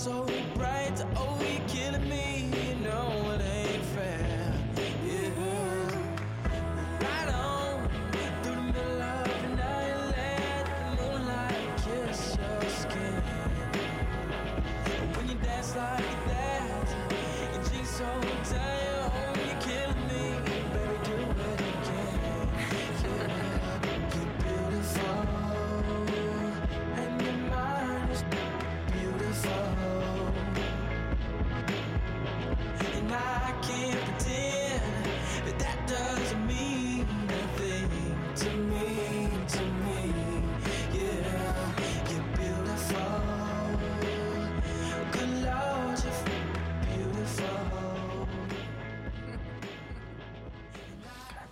so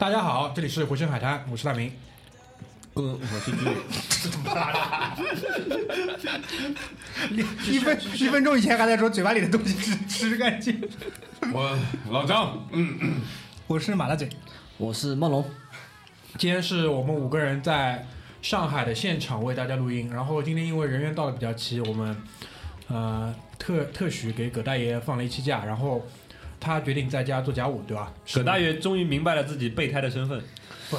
大家好，这里是回声海滩，我是大明。嗯，我是剧。一分一分钟以前还在说嘴巴里的东西吃吃干净。我老张，嗯，我是马大嘴，我是梦龙，今天是我们五个人在上海的现场为大家录音，然后今天因为人员到的比较齐，我们呃特特许给葛大爷放了一期假，然后他决定在家做家务，对吧？葛大爷终于明白了自己备胎的身份，不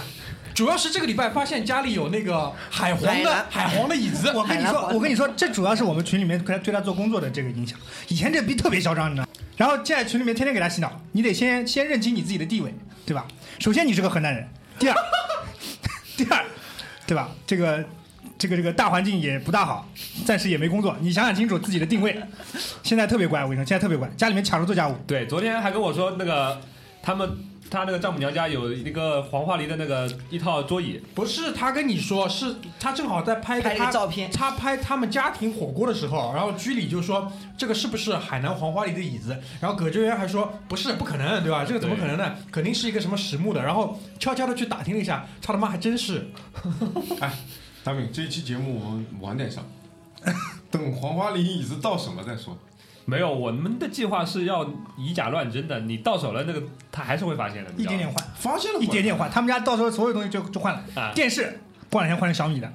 主要是这个礼拜发现家里有那个海皇的海皇的椅子，我跟你说，我跟你说，这主要是我们群里面对他对他做工作的这个影响。以前这逼特别嚣张，你知道吗？然后现在群里面天天给他洗脑，你得先先认清你自己的地位，对吧？首先你是个河南人，第二，第二，对吧？这个这个这个大环境也不大好，暂时也没工作，你想想清楚自己的定位。现在特别乖，我跟你说，现在特别乖，家里面抢着做家务。对，昨天还跟我说那个他们他那个丈母娘家有一个黄花梨的那个一套桌椅，不是他跟你说，是他正好在拍拍一他个照片他拍他们家庭火锅的时候，然后居里就说这个是不是海南黄花梨的椅子？然后葛志源还说不是，不可能，对吧？这个怎么可能呢？肯定是一个什么实木的。然后悄悄的去打听了一下，他他妈还真是。大明，这一期节目我们晚点上，等黄花梨椅子到手了再说。没有，我们的计划是要以假乱真的，你到手了那个他还是会发现的，一点点换，发现了一点点换。他们家到时候所有东西就就换了，啊，电视过两天换成小米的，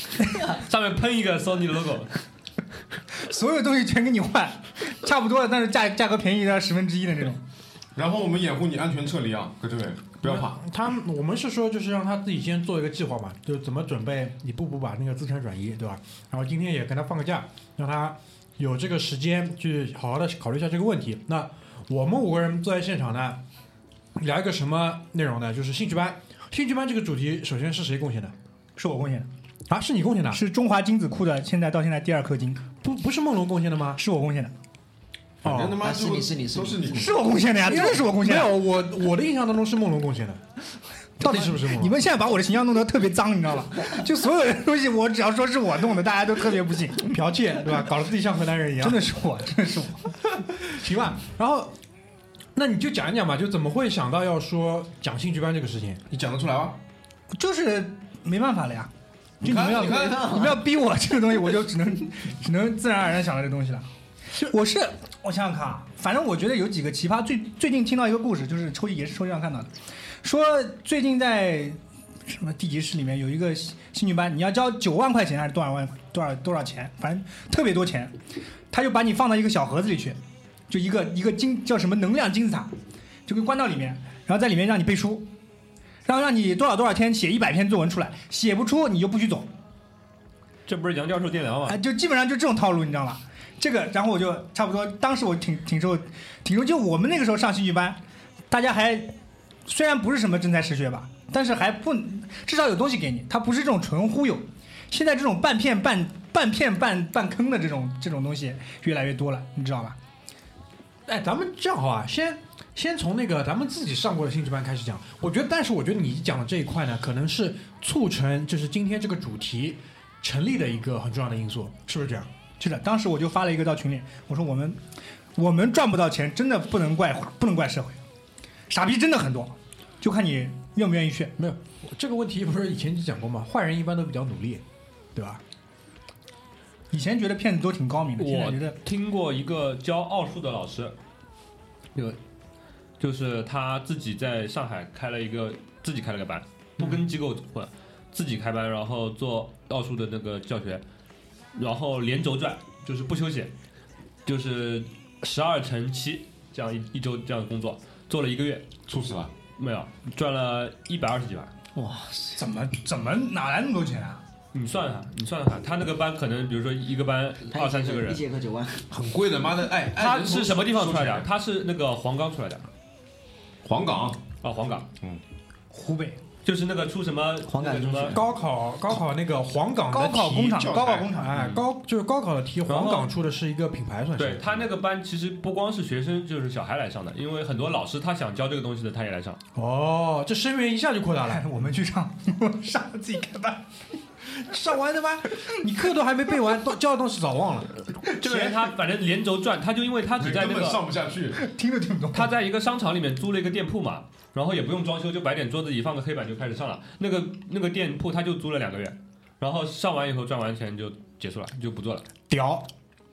上面喷一个 Sony 的 logo，所有东西全给你换，差不多的，但是价价格便宜到十分之一的那种。然后我们掩护你安全撤离啊，葛志伟，不要怕。他我们是说就是让他自己先做一个计划嘛，就怎么准备一步步把那个资产转移，对吧？然后今天也跟他放个假，让他有这个时间去好好的考虑一下这个问题。那我们五个人坐在现场呢，聊一个什么内容呢？就是兴趣班。兴趣班这个主题，首先是谁贡献的？是我贡献的，啊，是你贡献的？是中华精子库的，现在到现在第二颗金，不不是梦龙贡献的吗？是我贡献的，反正他妈啊是你是你是你都是你。是我贡献的呀，真的是我贡献的。没有，我我的印象当中是梦龙贡献的，到底是不是梦龙？你们现在把我的形象弄得特别脏，你知道吧？就所有的东西，我只要说是我弄的，大家都特别不信。剽窃对吧？搞得自己像河南人一样真。的是我，真的是我。行吧，然后那你就讲一讲吧，就怎么会想到要说讲兴趣班这个事情？你讲得出来吗？就是没办法了呀。就你看们要你看你们要逼我这个东西，我就只能只能自然而然想到这东西了。我是我想想看啊，反正我觉得有几个奇葩。最最近听到一个故事，就是抽也是抽屉上看到的，说最近在什么地级市里面有一个兴兴趣班，你要交九万块钱还是多少万多少多少钱，反正特别多钱，他就把你放到一个小盒子里去，就一个一个金叫什么能量金字塔，就给关到里面，然后在里面让你背书，然后让你多少多少天写一百篇作文出来，写不出你就不许走，这不是杨教授电疗吗哎，？就基本上就这种套路，你知道吧？这个，然后我就差不多，当时我挺挺受挺受，就我们那个时候上兴趣班，大家还虽然不是什么真才实学吧，但是还不至少有东西给你，它不是这种纯忽悠。现在这种半骗半半骗半半坑的这种这种东西越来越多了，你知道吧？哎，咱们这样好啊，先先从那个咱们自己上过的兴趣班开始讲。我觉得，但是我觉得你讲的这一块呢，可能是促成就是今天这个主题成立的一个很重要的因素，是不是这样？是的，当时我就发了一个到群里，我说我们我们赚不到钱，真的不能怪不能怪社会，傻逼真的很多，就看你愿不愿意去。没有这个问题，不是以前就讲过吗？坏人一般都比较努力，对吧？以前觉得骗子都挺高明的，现在我觉得听过一个教奥数的老师，有，就是他自己在上海开了一个自己开了个班，不跟机构混，自己开班，然后做奥数的那个教学，然后连轴转，就是不休息，就是十二乘七这样一一周这样的工作，做了一个月，猝死了，没有赚了一百二十几万。哇，怎么怎么哪来那么多钱啊？你算算，你算算，他那个班可能比如说一个班二三十个人。一，节课九万，很贵的，妈的，哎，他是什么地方出来的？他是那个黄冈出来的。黄冈，啊，黄冈。嗯。湖北就是那个出什么黄冈什么高考高考那个黄冈高考工厂，高考工厂，哎，高就是高考的题，黄冈出的是一个品牌，算是。对他那个班其实不光是学生，就是小孩来上的，因为很多老师他想教这个东西的，他也来上。哦，这生源一下就扩大了。哎，我们去上，我上自己开班，上完的吗？你课都还没背完，都教的东西早忘了。这个人他反正连轴转，他就因为他只在那个上不下去。听都听不懂。他在一个商场里面租了一个店铺嘛，然后也不用装修，就摆点桌子椅放个黑板就开始上了。那个那个店铺他就租了两个月，然后上完以后赚完钱就结束了，就不做了，屌，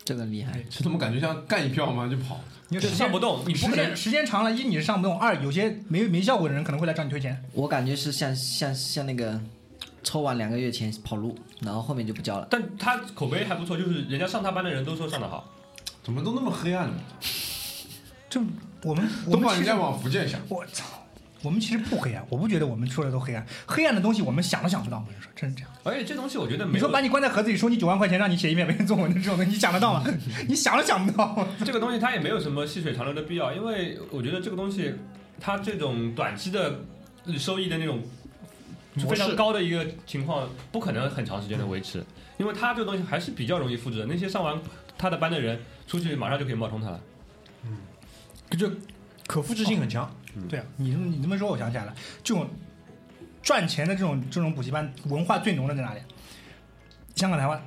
这个厉害。这怎么感觉像干一票嘛就跑？你时间上不动，你时间时间长了，一你是上不动，二有些没没效果的人可能会来找你退钱。我感觉是像像像那个抽完两个月钱跑路，然后后面就不交了。但他口碑还不错，就是人家上他班的人都说上的好。怎么都那么黑暗呢？这我们我们把人家往福建想。我操，我们其实不黑暗，我不觉得我们说的都黑暗，黑暗的东西我们想都想不到。我跟你说，真是这样。而且这东西我觉得没有你说把你关在盒子里，收你九万块钱让你写一篇文作文的这种东西，你想得到吗？你想都想不到。这个东西它也没有什么细水长流的必要，因为我觉得这个东西它这种短期的收益的那种非常高的一个情况，不可能很长时间的维持，因为他这个东西还是比较容易复制的。那些上完他的班的人出去马上就可以冒充他了。嗯，就可复制性很强。对啊，你这么你这么说，我想起来了，这种赚钱的这种这种补习班文化最浓的在哪里？香港、台湾。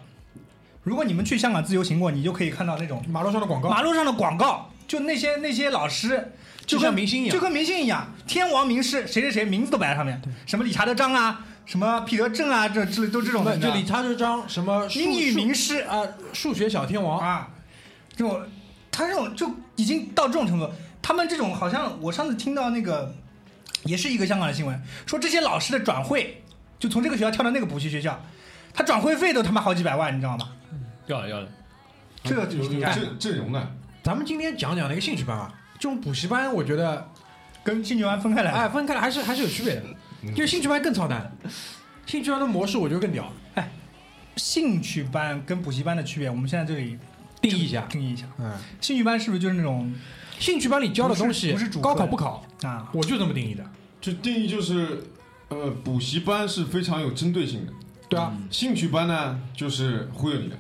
如果你们去香港自由行过，你就可以看到那种马路上的广告，马路上的广告，就那些那些老师，就就像跟明星一样。就跟明星一样，天王名师，谁谁谁名字都摆在上面，什么理查德张啊，什么彼得郑啊，这之类都这种的，不就理查德张什么英语名师。啊，数学小天王，啊，这种他这种就已经到这种程度，他们这种好像我上次听到那个，也是一个香港的新闻，说这些老师的转会，就从这个学校跳到那个补习学校，他转会费都他妈好几百万，你知道吗？要了要。了，这个有有。你看阵阵容的，咱们今天讲讲那个兴趣班啊，这种补习班，我觉得跟兴趣班分开来，哎分开来还是还是有区别的，嗯。就兴趣班更操蛋，兴趣班的模式我觉得更屌，哎兴趣班跟补习班的区别，我们现在这里定义一下，定义一下，嗯，兴趣班是不是就是那种兴趣班里教的东西不是不是主高考不考，啊？我就这么定义的，就定义就是，呃，补习班是非常有针对性的，对啊，兴趣班呢就是忽悠你的。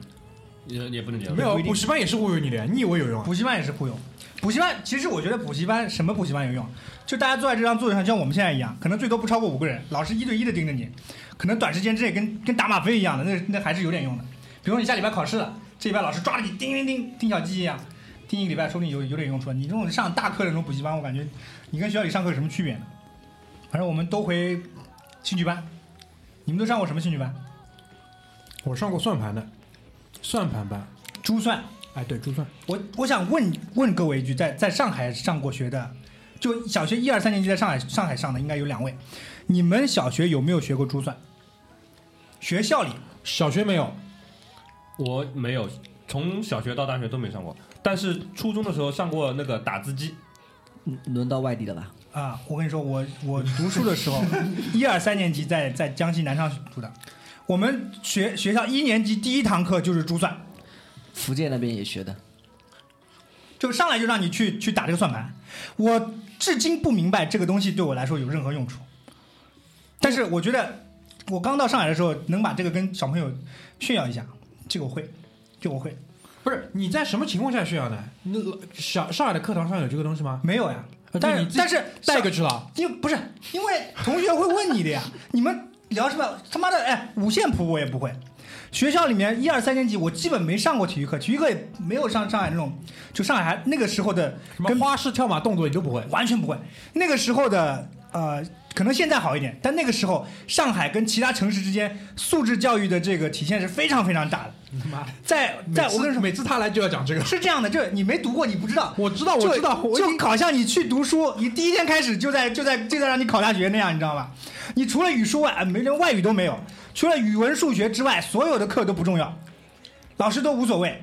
也也不能这样没。有补习班也是忽悠你的，你以为有用啊？补习班也是忽悠。补习班其实我觉得补习班什么补习班有用？就大家坐在这张座位上，像我们现在一样，可能最多不超过五个人，老师一对一的盯着你，可能短时间之内跟跟打吗啡一样的，那那还是有点用的。比如说你下礼拜考试了，这礼拜老师抓着你叮叮叮叮小鸡一样，盯一个礼拜，说不定有有点用处。你这种上大课的那种补习班，我感觉你跟学校里上课有什么区别呢？反正我们都回兴趣班，你们都上过什么兴趣班？我上过算盘的，算盘吧，珠算。哎，对，珠算，我我想问问各位一句，在在上海上过学的，就小学一二三年级在上海上海上的应该有两位，你们小学有没有学过珠算？学校里小学没有，我没有，从小学到大学都没上过，但是初中的时候上过那个打字机。嗯轮到外地的吧？啊，我跟你说，我我读书的时候，一二三年级在在江西南昌读的，我们学学校一年级第一堂课就是珠算，福建那边也学的。就上来就让你去去打这个算盘，我至今不明白这个东西对我来说有任何用处，但是我觉得我刚到上海的时候能把这个跟小朋友炫耀一下，这个我会，这个我会。不是你在什么情况下炫耀的？那小上海的课堂上有这个东西吗？没有呀，呃但是但是带个去了，因为不是因为同学会问你的呀，你们聊什么？他妈的，哎，五线谱我也不会。学校里面一二三年级我基本没上过体育课，体育课也没有上上海那种，就上海还那个时候的什么跟花式跳马动作也都不会，完全不会。那个时候的呃，可能现在好一点，但那个时候上海跟其他城市之间素质教育的这个体现是非常非常大的。妈的！在在我跟你说，每次他来就要讲这个，是这样的，就你没读过你不知道。我知道，我知道，就经好像你去读书，你第一天开始就在就在就在让你考大学那样，你知道吧？你除了语数外，呃没连外语都没有，除了语文、数学之外，所有的课都不重要，老师都无所谓。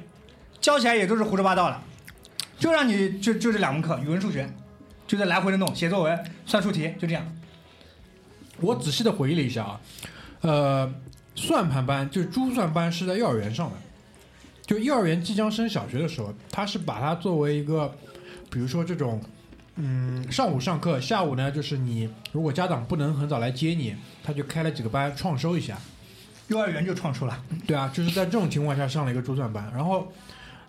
教起来也都是胡说八道的，就让你就就这两门课，语文、数学，就在来回的弄，写作文、算术题，就这样。我仔细的回忆了一下啊，呃，算盘班就是珠算班是在幼儿园上的，就幼儿园即将升小学的时候，他是把它作为一个，比如说这种，嗯，上午上课，下午呢就是你如果家长不能很早来接你，他就开了几个班创收一下，幼儿园就创出了，对啊，就是在这种情况下上了一个珠算班，然后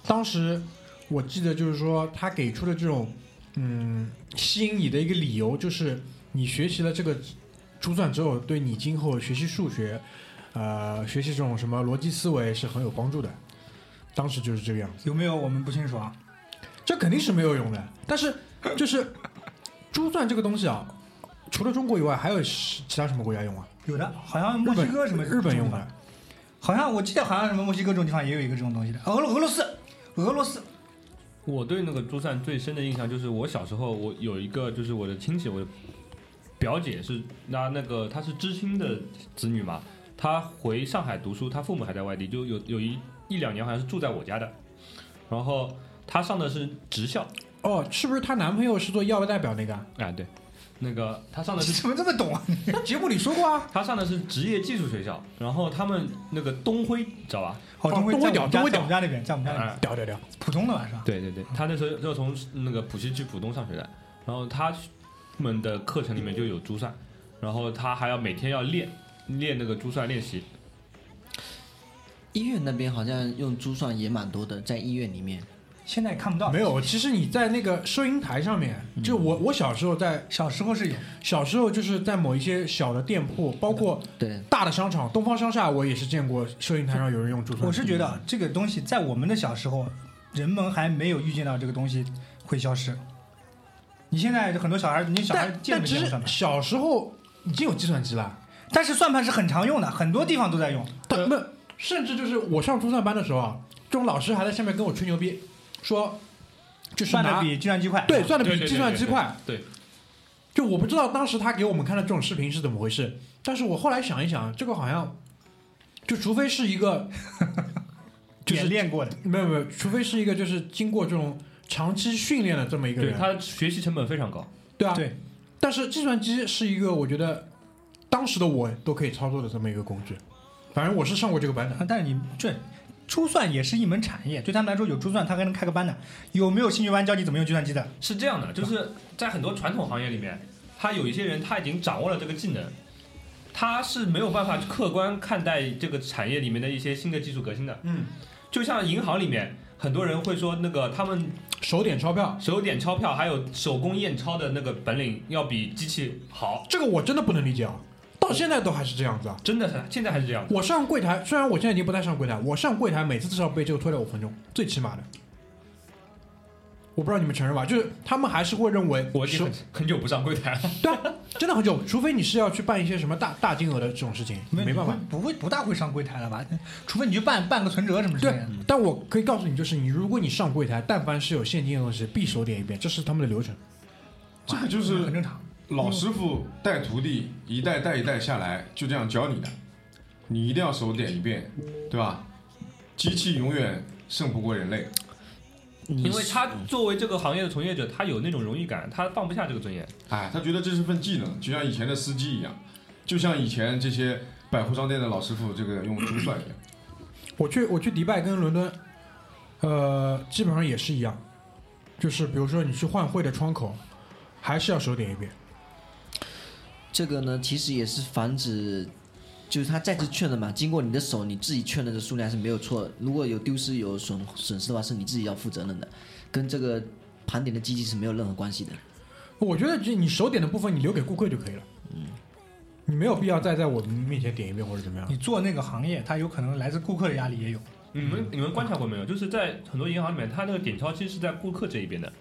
当时我记得就是说他给出的这种嗯吸引你的一个理由就是你学习了这个珠算之后，对你今后学习数学，呃，学习这种什么逻辑思维是很有帮助的。当时就是这个样子，有没有我们不清楚啊？这肯定是没有用的。但是就是珠算这个东西啊，除了中国以外，还有其他什么国家用啊？有的，好像墨西哥什么日本用的，好像我记得好像什么墨西哥这种地方也有一个这种东西的。俄罗俄罗斯，俄罗斯，我对那个珠算最深的印象就是我小时候，我有一个就是我的亲戚，我的表姐是那那个她是知青的子女嘛，她回上海读书，她父母还在外地，就有有一一两年好像是住在我家的，然后她上的是职校，哦，是不是她男朋友是做药代表那个？啊对，那个她上的是怎么这么懂啊？那节目里说过啊。她上的是职业技术学校，然后他们那个东辉知道吧？哦，东辉东辉屌在我们家东辉屌在我们家那边，在我们家那边，哎屌屌屌！浦东的吧是吧？对对对，他那时候就从那个浦西去浦东上学的，然后他们的课程里面就有珠算，然后他还要每天要练练那个珠算练习。医院那边好像用珠算也蛮多的，在医院里面。现在看不到，没有，其实你在那个收银台上面，就我我小时候在小时候是有，小时候就是在某一些小的店铺，包括对，大的商场，东方商厦，我也是见过收银台上有人用珠算。我是觉得这个东西在我们的小时候，人们还没有预见到这个东西会消失。你现在很多小孩，你小孩但见但只是没见过算盘？小时候已经有计算机了，但是算盘是很常用的，很多地方都在用。但不，甚至就是我上珠算班的时候啊，这种老师还在下面跟我吹牛逼，说就是算的比计算机快。对算的对对比计算机快。对，对就我不知道当时他给我们看的这种视频是怎么回事，但是我后来想一想，这个好像就除非是一个 就是练过的，没有没有，除非是一个就是经过这种长期训练的这么一个对人，他学习成本非常高。对啊，对。但是计算机是一个我觉得当时的我都可以操作的这么一个工具，反正我是上过这个班的。但是你这珠算也是一门产业，对他们来说有珠算，他还能开个班呢。有没有兴趣班教你怎么用计算机的？是这样的，就是在很多传统行业里面，他有一些人他已经掌握了这个技能，他是没有办法客观看待这个产业里面的一些新的技术革新的。嗯，就像银行里面，很多人会说那个他们手点钞票，手点钞票还有手工验钞的那个本领要比机器好，这个我真的不能理解啊，到现在都还是这样子啊。真的是现在还是这样子。我上柜台，虽然我现在已经不太上柜台，我上柜台每次至少被这个拖了五分钟，最起码的。我不知道你们承认吧？就是他们还是会认为手我已经很很久不上柜台了。对啊，真的很久，除非你是要去办一些什么大大金额的这种事情，没办法。不会不大会上柜台了吧？除非你去办办个存折什么之类对的。，但我可以告诉你，就是你如果你上柜台，但凡是有现金的东西，必手点一遍，这是他们的流程。这个就是很正常。老师傅带徒弟，一代带一代下来，就这样教你的。你一定要手点一遍，对吧？机器永远胜不过人类。因为他作为这个行业的从业者，他有那种荣誉感，他放不下这个尊严。哎，他觉得这是份技能，就像以前的司机一样，就像以前这些百货商店的老师傅这个用珠算一样。我去我去迪拜跟伦敦，呃，基本上也是一样，就是比如说你去换汇的窗口，还是要手点一遍。这个呢，其实也是防止，就是他再次确认嘛，经过你的手，你自己确认的数量是没有错。如果有丢失、有损损失的话，是你自己要负责任的，跟这个盘点的机器是没有任何关系的。我觉得就你手点的部分，你留给顾客就可以了。嗯，你没有必要再在我们面前点一遍或者怎么样。你做那个行业，它有可能来自顾客的压力也有。你们你们观察过没有？就是在很多银行里面，它那个点钞机是在顾客这一边的，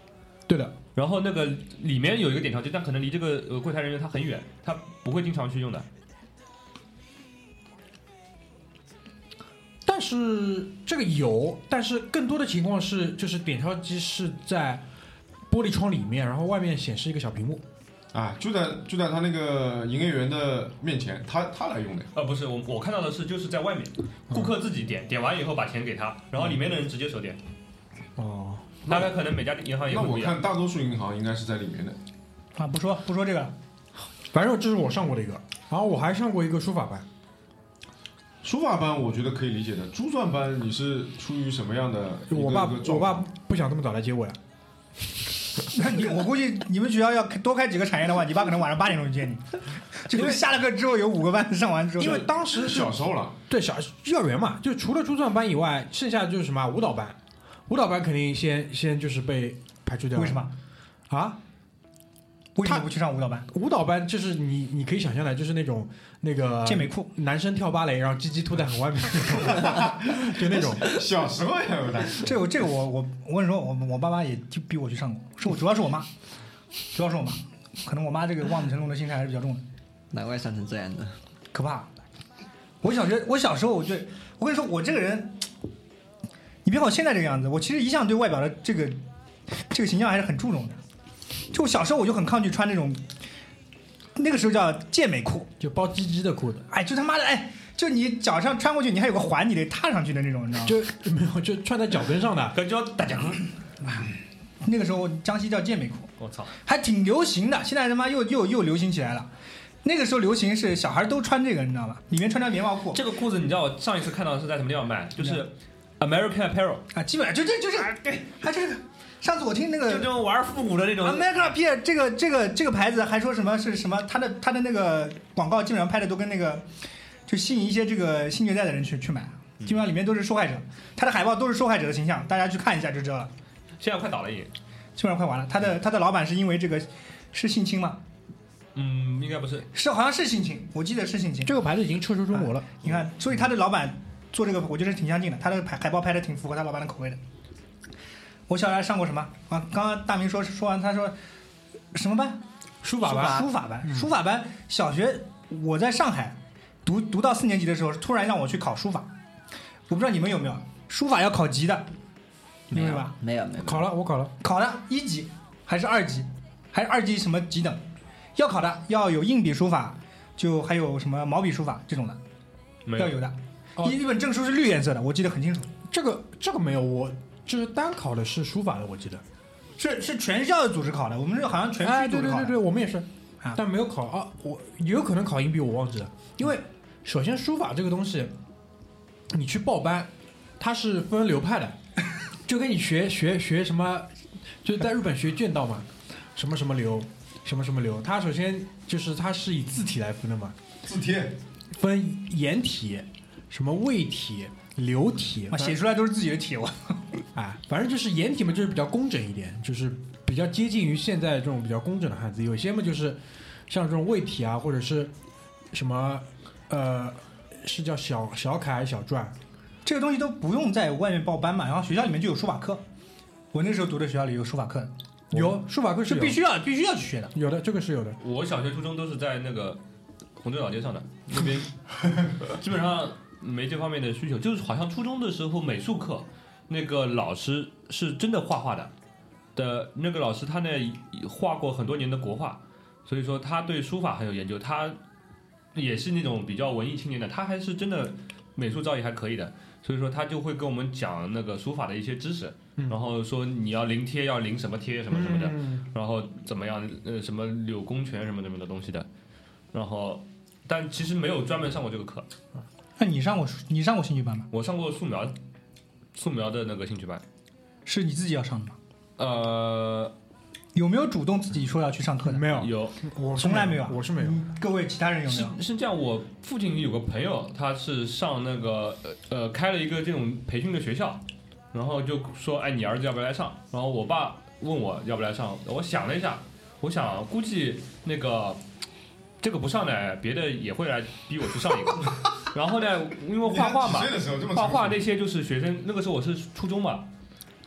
对的，然后那个里面有一个点钞机，但可能离这个呃柜台人员他很远，他不会经常去用的。但是这个有，但是更多的情况是，就是点钞机是在玻璃窗里面，然后外面显示一个小屏幕。啊，就在就在他那个营业员的面前，他他来用的。呃，不是，我我看到的是就是在外面，顾客自己点，点完以后把钱给他，然后里面的人直接手点。哦，大概可能每家银行也那我。看大多数银行应该是在里面的。啊，不说不说这个，反正这是我上过的一个，然后我还上过一个书法班，书法班我觉得可以理解的，珠算班你是出于什么样的一个我爸一个状我爸况不想这么早来接我呀，那你我估计你们学校要多开几个产业的话，你爸可能晚上八点钟就接你，就是下了课之后有五个班上完之后，因为当时小时候了，对小幼儿园嘛，就除了珠算班以外，剩下就是什么舞蹈班，舞蹈班肯定先先就是被排除掉了。为什么？啊？为什么不去上舞蹈班？舞蹈班就是你你可以想象的，就是那种那个健美裤，男生跳芭蕾，然后鸡鸡凸在很外面那种，就那种。小时候也，有的。这个这个我我我跟你说，我我爸妈也就逼我去上过，是我主要是我妈，主要是我妈，可能我妈这个望子成龙的心态还是比较重的，难怪伤成这样的。可怕。我小学我小时候我就我跟你说我这个人，你别看我现在这个样子，我其实一向对外表的这个这个形象还是很注重的。就我小时候我就很抗拒穿那种，那个时候叫健美裤，就包鸡鸡的裤子，哎，就他妈的哎，就你脚上穿过去，你还有个环，你得踏上去的那种，你知道吗？就没有就穿在脚跟上的。可叫大家，那个时候江西叫健美裤，我操！还挺流行的，现在他妈又又又流行起来了。那个时候流行是小孩都穿这个，你知道吗？里面穿条棉毛裤这个裤子你知道我上一次看到的是在什么地方卖？就是 American Apparel，啊，基本上就这就这个，对，还这个。上次我听那个就这种玩复古的那种。Apparel 这个这个这个牌子还说什么是什么，他的他的那个广告基本上拍的都跟那个就吸引一些这个性虐待的人去去买，基本上里面都是受害者，他的海报都是受害者的形象，大家去看一下就知道了。现在快倒了也。基本上快完了，他的他的老板是因为这个是性侵吗？嗯，应该不是。是好像是性侵，我记得是性侵。这个牌子已经撤出中国了。你看，所以他的老板做这个，我觉得挺相近的。他的海海报拍的挺符合他老板的口味的。我小时候还上过什么啊？刚刚大明说说完，他说什么班？书法班，书法班，书法班。小学我在上海读读到四年级的时候，突然让我去考书法。我不知道你们有没有，书法要考级的，明白吧？没有没有，考了，我考了。考了一级还是二级，还是二级什么级等？要考的要有硬笔书法，就还有什么毛笔书法这种的，没有。要有的。哦一一本证书是绿颜色的，我记得很清楚。这个这个没有，我就是单考的是书法的，我记得。是是全校的组织考的，我们这个好像全哎，区组织考的。对对对对，我们也是啊，但没有考啊。我有可能考硬币，我忘记了。因为首先书法这个东西，你去报班，它是分流派的，就跟你学学学什么，就是在日本学剑道嘛，什么什么流，什么什么流。它首先就是它是以字体来分的嘛，字体分颜体、什么魏体、流体，啊，写出来都是自己的体，我啊，反正就是颜体嘛，就是比较工整一点，就是比较接近于现在这种比较工整的汉字。有些嘛就是像这种魏体啊，或者是什么呃，是叫小小楷还是小篆？这个东西都不用在外面报班嘛，然后学校里面就有书法课。我那时候读的学校里有书法课，有书法课是必须要必须要去学的。有的，这个是有的。我小学、初中都是在那个红镇老街上的，那边 基本上没这方面的需求。就是好像初中的时候美术课，那个老师是真的画画的，的那个老师他呢画过很多年的国画，所以说他对书法很有研究。他也是那种比较文艺青年的，他还是真的美术造诣还可以的。所以说他就会跟我们讲那个书法的一些知识，嗯然后说你要临贴要临什么贴什么什么的，嗯然后怎么样，呃，什么柳公权什么什么的东西的，然后，但其实没有专门上过这个课，那你上过你上过兴趣班吗？我上过素描，素描的那个兴趣班，是你自己要上的吗？呃，有没有主动自己说要去上课的？没有，有，我从来没有，我是没有。嗯各位其他人有没是有？是这样，我父亲有个朋友，他是上那个呃呃开了一个这种培训的学校，然后就说，哎，你儿子要不要来上？然后我爸问我要不要来上，我想了一下，我想估计那个这个不上呢，别的也会来逼我去上一个。然后呢，因为画画嘛画画那些就是学生，那个时候我是初中嘛，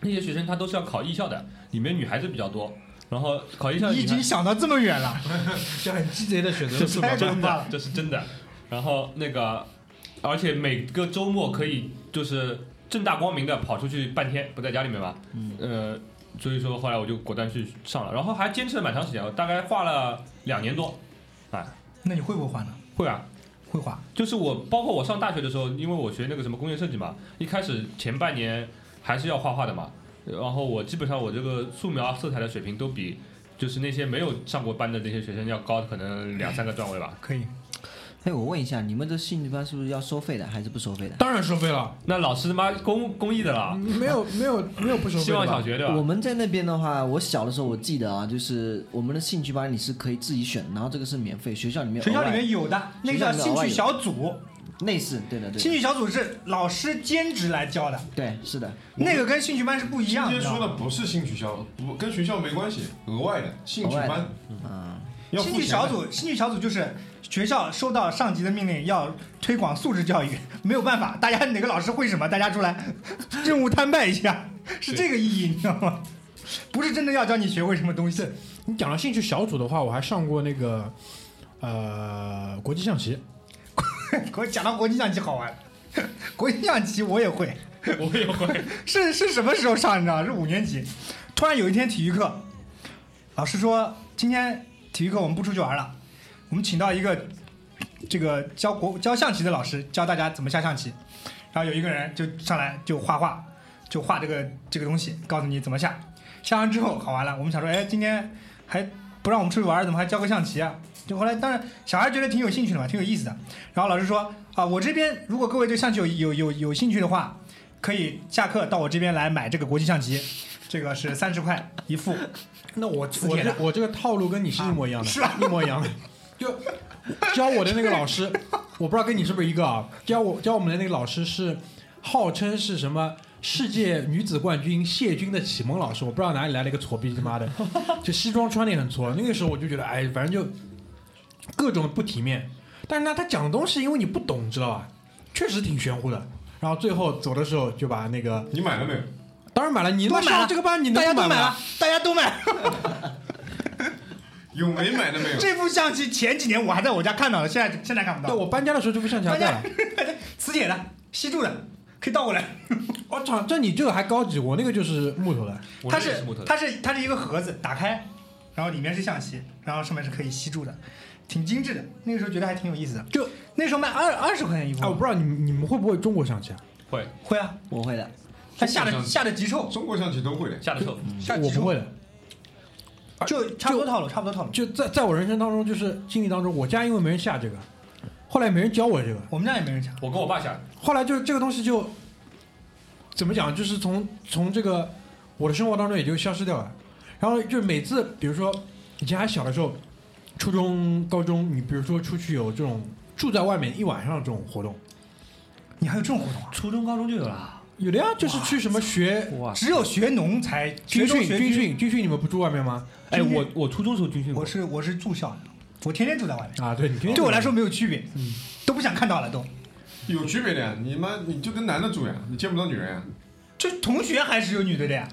那些学生他都是要考艺校的，里面女孩子比较多，然后考艺校你已经想到这么远了，就很鸡贼的选择这是。真的，这是真的。然后那个，而且每个周末可以就是正大光明的跑出去半天，不在家里面嘛。嗯，呃，所以说后来我就果断去上了，然后还坚持了蛮长时间，我大概画了两年多。那你会不会画呢？会啊，会画。就是我包括我上大学的时候，因为我学那个什么工业设计嘛，一开始前半年还是要画画的嘛。然后我基本上我这个素描色彩的水平都比就是那些没有上过班的那些学生要高，可能两三个段位吧。可以。哎，我问一下，你们的兴趣班是不是要收费的，还是不收费的？当然收费了，那老师他妈公公益的了，没有没有没有不收费希。望小学对吧？我们在那边的话，我小的时候我记得啊，就是我们的兴趣班你是可以自己选，然后这个是免费，学校里面学校里面有的，那个叫兴趣小组，类似，对的对，兴趣小组是老师兼职来教的，对是的，那个跟兴趣班是不一样的。今天说的不是兴趣小，不跟学校没关系，额外的兴趣班。的啊，兴。趣小组，兴趣小组就是学校收到上级的命令要推广素质教育，没有办法，大家哪个老师会什么，大家出来 任务摊派一下，是这个意义，你知道吗？不是真的要教你学会什么东西。你讲到兴趣小组的话，我还上过那个呃国际象棋，给我讲到国际象棋好玩，国际象棋我也会，我也会。是是什么时候上？你知道吗？是五年级。突然有一天体育课，老师说今天体育课我们不出去玩了，我们请到一个这个教国教象棋的老师教大家怎么下象棋。然后有一个人就上来就画画，就画这个这个东西，告诉你怎么下。下完之后好玩了，我们想说，哎，今天还不让我们出去玩，怎么还教个象棋啊？就后来当然小孩觉得挺有兴趣的嘛，挺有意思的。然后老师说啊，我这边如果各位对象棋有有有有兴趣的话，可以下课到我这边来买这个国际象棋，这个是三十块一副。那我我这我这个套路跟你是一模一样的，是吧一模一样的。就教我的那个老师，我不知道跟你是不是一个啊？教我教我们的那个老师是号称是什么世界女子冠军谢军的启蒙老师，我不知道哪里来了一个挫逼他妈的，就西装穿的也很挫。那个时候我就觉得，哎，反正就各种不体面。但是呢，他讲的东西因为你不懂，知道吧？确实挺玄乎的。然后最后走的时候就把那个，你买了没有？当然买了，你都买了上这个班你能大家都买了？，大家都买了。有没买的没有？这副象棋前几年我还在我家看到了，现在现在看不到。对我搬家的时候这副象棋还在了。磁铁的，吸住的，可以倒过来。我操，这你这个还高级，我那个就是木头的。它是木头，它是它是一个盒子，打开，然后里面是象棋，然后上面是可以吸住的，挺精致的。那个时候觉得还挺有意思的。就那时候卖二二十块钱一副，哎，我不知道你们你们会不会中国象棋啊？会会啊，我会的，它下的下的极臭，中国象棋都会的。下的臭。下我不会的。就差不多套路，差不多套路。就在在我人生当中，就是经历当中，我家因为没人下这个，后来没人教我这个，我们家也没人下，我跟我爸下的，后来就是这个东西就怎么讲，就是从从这个我的生活当中也就消失掉了。然后就是每次，比如说以前还小的时候，初中、高中，你比如说出去有这种住在外面一晚上的这种活动，你还有这种活动啊？初中、高中就有了。有的呀，就是去什么学哇！只有学农才军训、军训、军训，你们不住外面吗？哎，我我初中时候军训过我，是我是住校的，我天天住在外面，啊，对，你天天对我来说没有区别，嗯都不想看到了都。有区别的呀，你妈你就跟男的住呀，你见不到女人呀。就同学还是有女的的呀，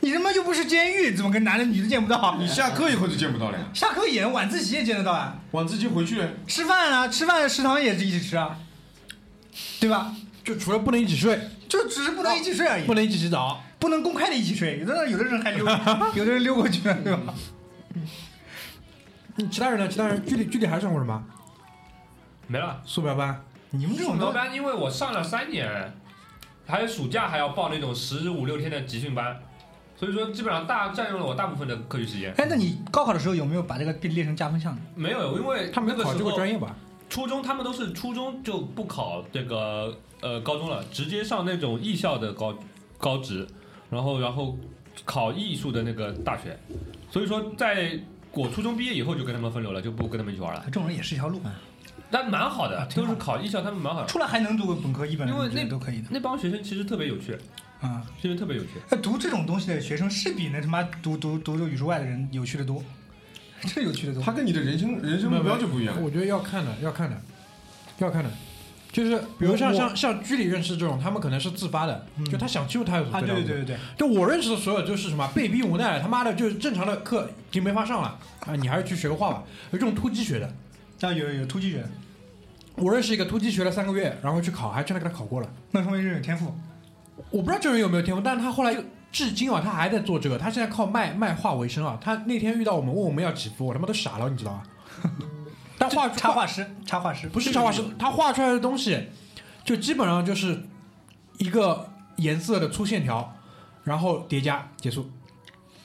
你他妈又不是监狱，怎么跟男的女的见不到？你下课以后就见不到了呀，下课也晚自习也见得到啊，晚自习回去吃饭啊，吃饭食堂也是一起吃啊，对吧？就除了不能一起睡，就只是不能一起睡而已，不能一起洗澡，不能公开的一起睡。有的人有的人还溜，有的人溜过去了，对吧？嗯其他人呢？其他人具体具体还上过什么？没了。素描班。你们这种都描班，因为我上了三年，还有暑假还要报那种十五六天的集训班，所以说基本上大占用了我大部分的课余时间。哎，那你高考的时候有没有把这个列列成加分项呢？没有，因为他们考这个专业吧？初中他们都是初中就不考这个呃高中了，直接上那种艺校的高高职，然后然后考艺术的那个大学，所以说在我初中毕业以后就跟他们分流了，就不跟他们一起玩了。这种人也是一条路，但蛮好的，都是考艺校，他们蛮好的。出来还能读个本科、一本，因为那都可以的。那帮学生其实特别有趣，啊，其实特别有趣。那读这种东西的学生是比那他妈读读读读语数外的人有趣的多，这有趣的多。他跟你的人生人生目标就不一样。我觉得要看的，要看的，要看的。就是比如像像像居里认识这种，他们可能是自发的，嗯就他想欺负他有啊，对对对对对，就我认识的所有就是什么被逼无奈了，他妈的就是正常的课已经没法上了啊，你还是去学个画吧。有这种突击学的，啊有有突击学，我认识一个突击学了三个月，然后去考，还真的给他考过了。那说明这人有天赋。我不知道这人有没有天赋，但是他后来至今啊，他还在做这个，他现在靠卖卖画为生啊。他那天遇到我们问我们要几幅，我他妈都傻了，你知道吗？但画插画师，插画师不是插画师，他画出来的东西，就基本上就是一个颜色的粗线条，然后叠加结束。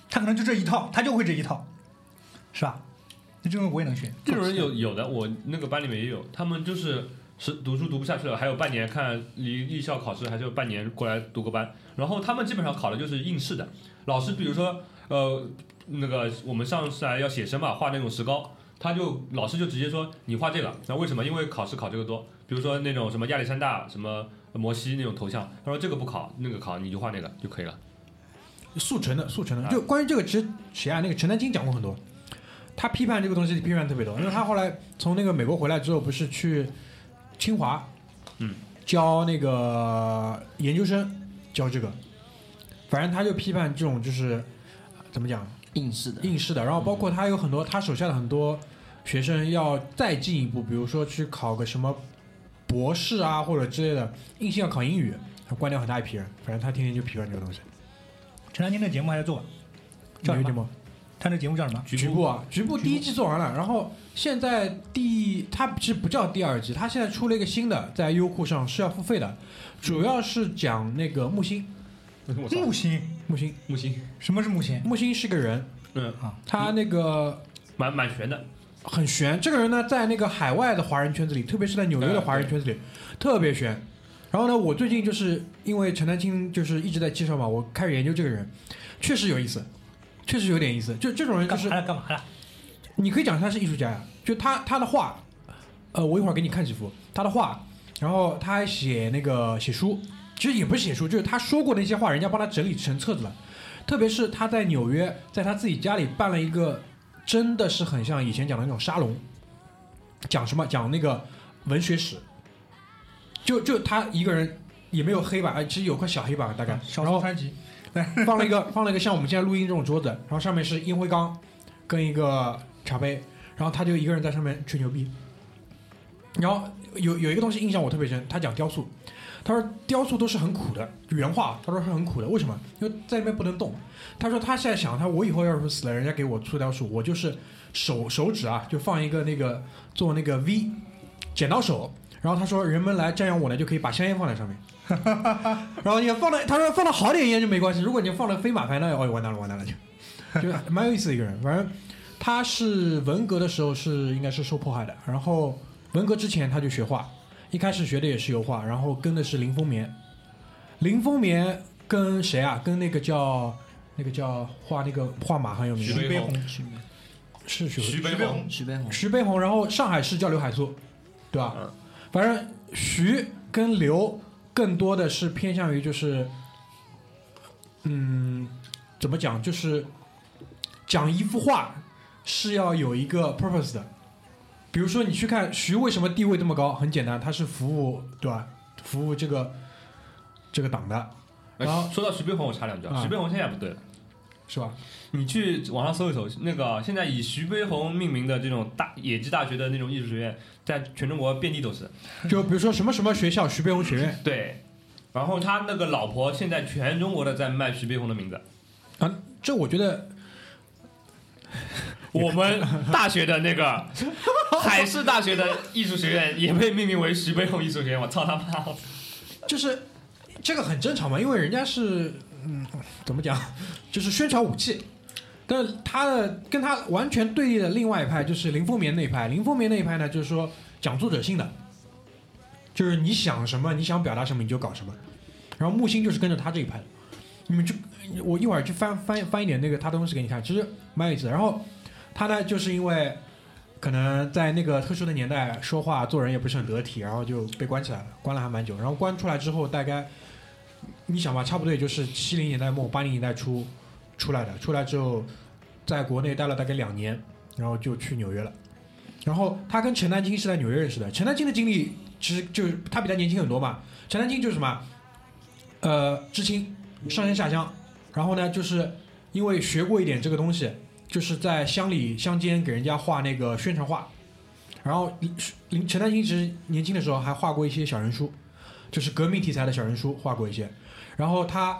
他可能就这一套，他就会这一套，是吧？那这种我也能学。这种人有有的，我那个班里面也有，他们就是是读书读不下去了，还有半年看离艺校考试还是有半年过来读个班，然后他们基本上考的就是应试的，老师比如说呃那个我们上次来要写生嘛，画那种石膏，他就老师就直接说你画这个，那为什么？因为考试考这个多，比如说那种什么亚历山大、什么摩西那种头像，他说这个不考，那个考，你就画那个就可以了。速成的，速成的。啊就关于这个，其实谁啊？那个陈丹青讲过很多，他批判这个东西批判特别多，因为他后来从那个美国回来之后，不是去清华，嗯，教那个研究生教这个，反正他就批判这种就是呃怎么讲应试的，应试的，然后包括他有很多他手下的很多学生要再进一步，比如说去考个什么博士啊或者之类的，硬性要考英语，关掉很大一批人，反正他天天就批判这个东西。陈丹青的节目还在做吧？叫什么？节目？他那节目叫什么？局部啊，局部第一季做完了，然后现在第他其实不叫第二季，他现在出了一个新的，在优酷上是要付费的，主要是讲那个木星，木星？木星，木星，什么是木星？木星是个人，嗯啊，他那个蛮蛮悬的，很悬，这个人呢在那个海外的华人圈子里，特别是在纽约的华人圈子里特别悬。然后呢，我最近就是因为陈丹青就是一直在介绍嘛，我开始研究这个人，确实有意思，确实有点意思。就这种人就是干嘛了？干嘛了？你可以讲他是艺术家呀，就他他的画，呃，我一会儿给你看几幅他的画，然后他还写那个写书，其实也不是写书，就是他说过那些话，人家帮他整理成册子了。特别是他在纽约，在他自己家里办了一个，真的是很像以前讲的那种沙龙，讲什么讲那个文学史，就就他一个人也没有黑板，呃其实有块小黑板大概，小然后。放了一个放了一个像我们现在录音这种桌子，然后上面是烟灰缸跟一个茶杯，然后他就一个人在上面吹牛逼。然后有有一个东西印象我特别深，他讲雕塑，他说雕塑都是很苦的，原话他说是很苦的，为什么？因为在那边不能动。他说他现在想，他我以后要是死了，人家给我出雕塑，我就是手手指啊，就放一个那个做那个 V 剪刀手，然后他说人们来瞻仰我呢，就可以把香烟放在上面。然后你放的，他说放的好点烟就没关系，如果你放的飞马牌，那哦完蛋了完蛋了就，就蛮有意思的一个人。反正他是文革的时候是应该是受迫害的，然后文革之前他就学画，一开始学的也是油画，然后跟的是林风眠。林风眠跟谁啊？跟那个叫那个叫画那个画马很有名的，徐悲鸿徐悲是徐徐悲鸿，徐悲鸿，徐悲鸿，然后上海市叫刘海粟，对吧？嗯反正徐跟刘更多的是偏向于就是，嗯，怎么讲？就是讲一幅画是要有一个 purpose 的。比如说，你去看徐为什么地位这么高，很简单，他是服务对吧？服务这个这个党的，哎然后说到徐悲鸿，我插两句啊，啊徐悲鸿现在不对了。是吧？你去网上搜一搜，那个现在以徐悲鸿命名的这种大野鸡大学的那种艺术学院，在全中国遍地都是。就比如说什么什么学校，徐悲鸿学院对，然后他那个老婆现在全中国的在卖徐悲鸿的名字。啊，这我觉得我们大学的那个 海事大学的艺术学院也被命名为徐悲鸿艺术学院，我操他妈！就是这个很正常嘛，因为人家是嗯，怎么讲，就是宣传武器。但是他的跟他完全对立的另外一派就是林风眠那一派，林风眠那一派呢，就是说讲作者性的，就是你想什么，你想表达什么你就搞什么。然后木星就是跟着他这一派的，你们就我一会儿去翻翻翻一点那个他的东西给你看，其实蛮有意思的。然后他呢，就是因为可能在那个特殊的年代说话做人也不是很得体，然后就被关起来了，关了还蛮久。然后关出来之后，大概你想吧，差不多也就是七零年代末八零年代初出来的。出来之后，在国内待了大概两年，然后就去纽约了。然后他跟陈丹青是在纽约认识的。陈丹青的经历其实就是他比他年轻很多嘛。陈丹青就是什么，呃，知青上山下乡，然后呢，就是因为学过一点这个东西，就是在乡里乡间给人家画那个宣传画。然后林陈丹青其实年轻的时候还画过一些小人书，就是革命题材的小人书画过一些。然后他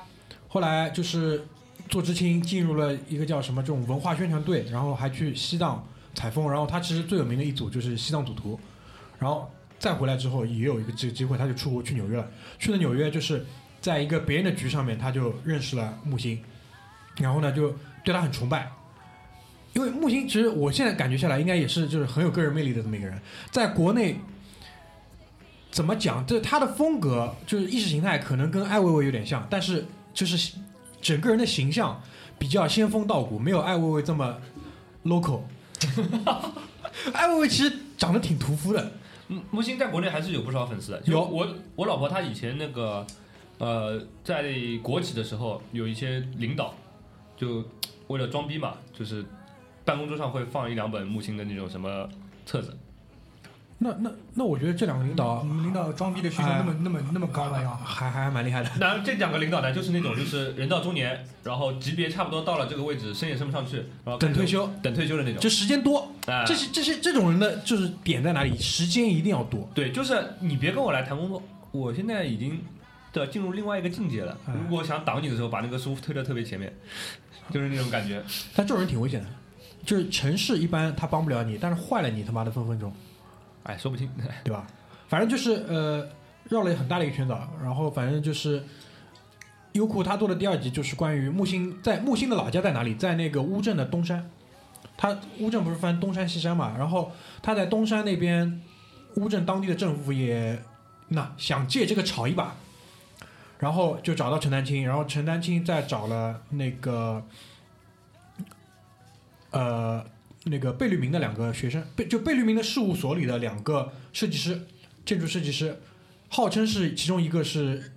后来就是做知青，进入了一个叫什么这种文化宣传队，然后还去西藏采风。然后他其实最有名的一组就是西藏赌徒，然后再回来之后也有一个这个机会，他就出国去纽约了。去了纽约就是在一个别人的局上面，他就认识了木星，然后呢就对他很崇拜。因为木星其实我现在感觉下来，应该也是就是很有个人魅力的这么一个人，在国内怎么讲？这他的风格就是意识形态可能跟艾薇薇有点像，但是就是整个人的形象比较仙风道骨，没有艾薇薇这么 local。艾薇薇其实长得挺屠夫的，木木星在国内还是有不少粉丝的。有我我老婆她以前那个呃，在国企的时候，有一些领导就为了装逼嘛，就是办公桌上会放一两本木星的那种什么册子。那那那我觉得这两个领导你们领导装逼的需求那么那么那么高了呀还还蛮厉害的。那这两个领导呢，就是那种就是人到中年，然后级别差不多到了这个位置，升也升不上去，然后等退休，等退休的那种。就时间多，哎这些这些这种人的就是点在哪里？时间一定要多。对，就是你别跟我来谈工作，我现在已经对进入另外一个境界了。嗯如果想挡你的时候，把那个书推到特别前面，就是那种感觉。但这种人挺危险的，就是城市一般他帮不了你，但是坏了你他妈的分分钟，哎，说不清。对吧？反正就是呃绕了很大的一个圈子，啊，然后反正就是优酷他做的第二集就是关于木星在木星的老家在哪里，在那个乌镇的东山，他乌镇不是分东山西山嘛，然后他在东山那边，乌镇当地的政府也那想借这个炒一把，然后就找到陈丹青，然后陈丹青再找了那个呃那个贝聿铭的两个学生，贝就贝聿铭的事务所里的两个设计师，建筑设计师，号称是其中一个是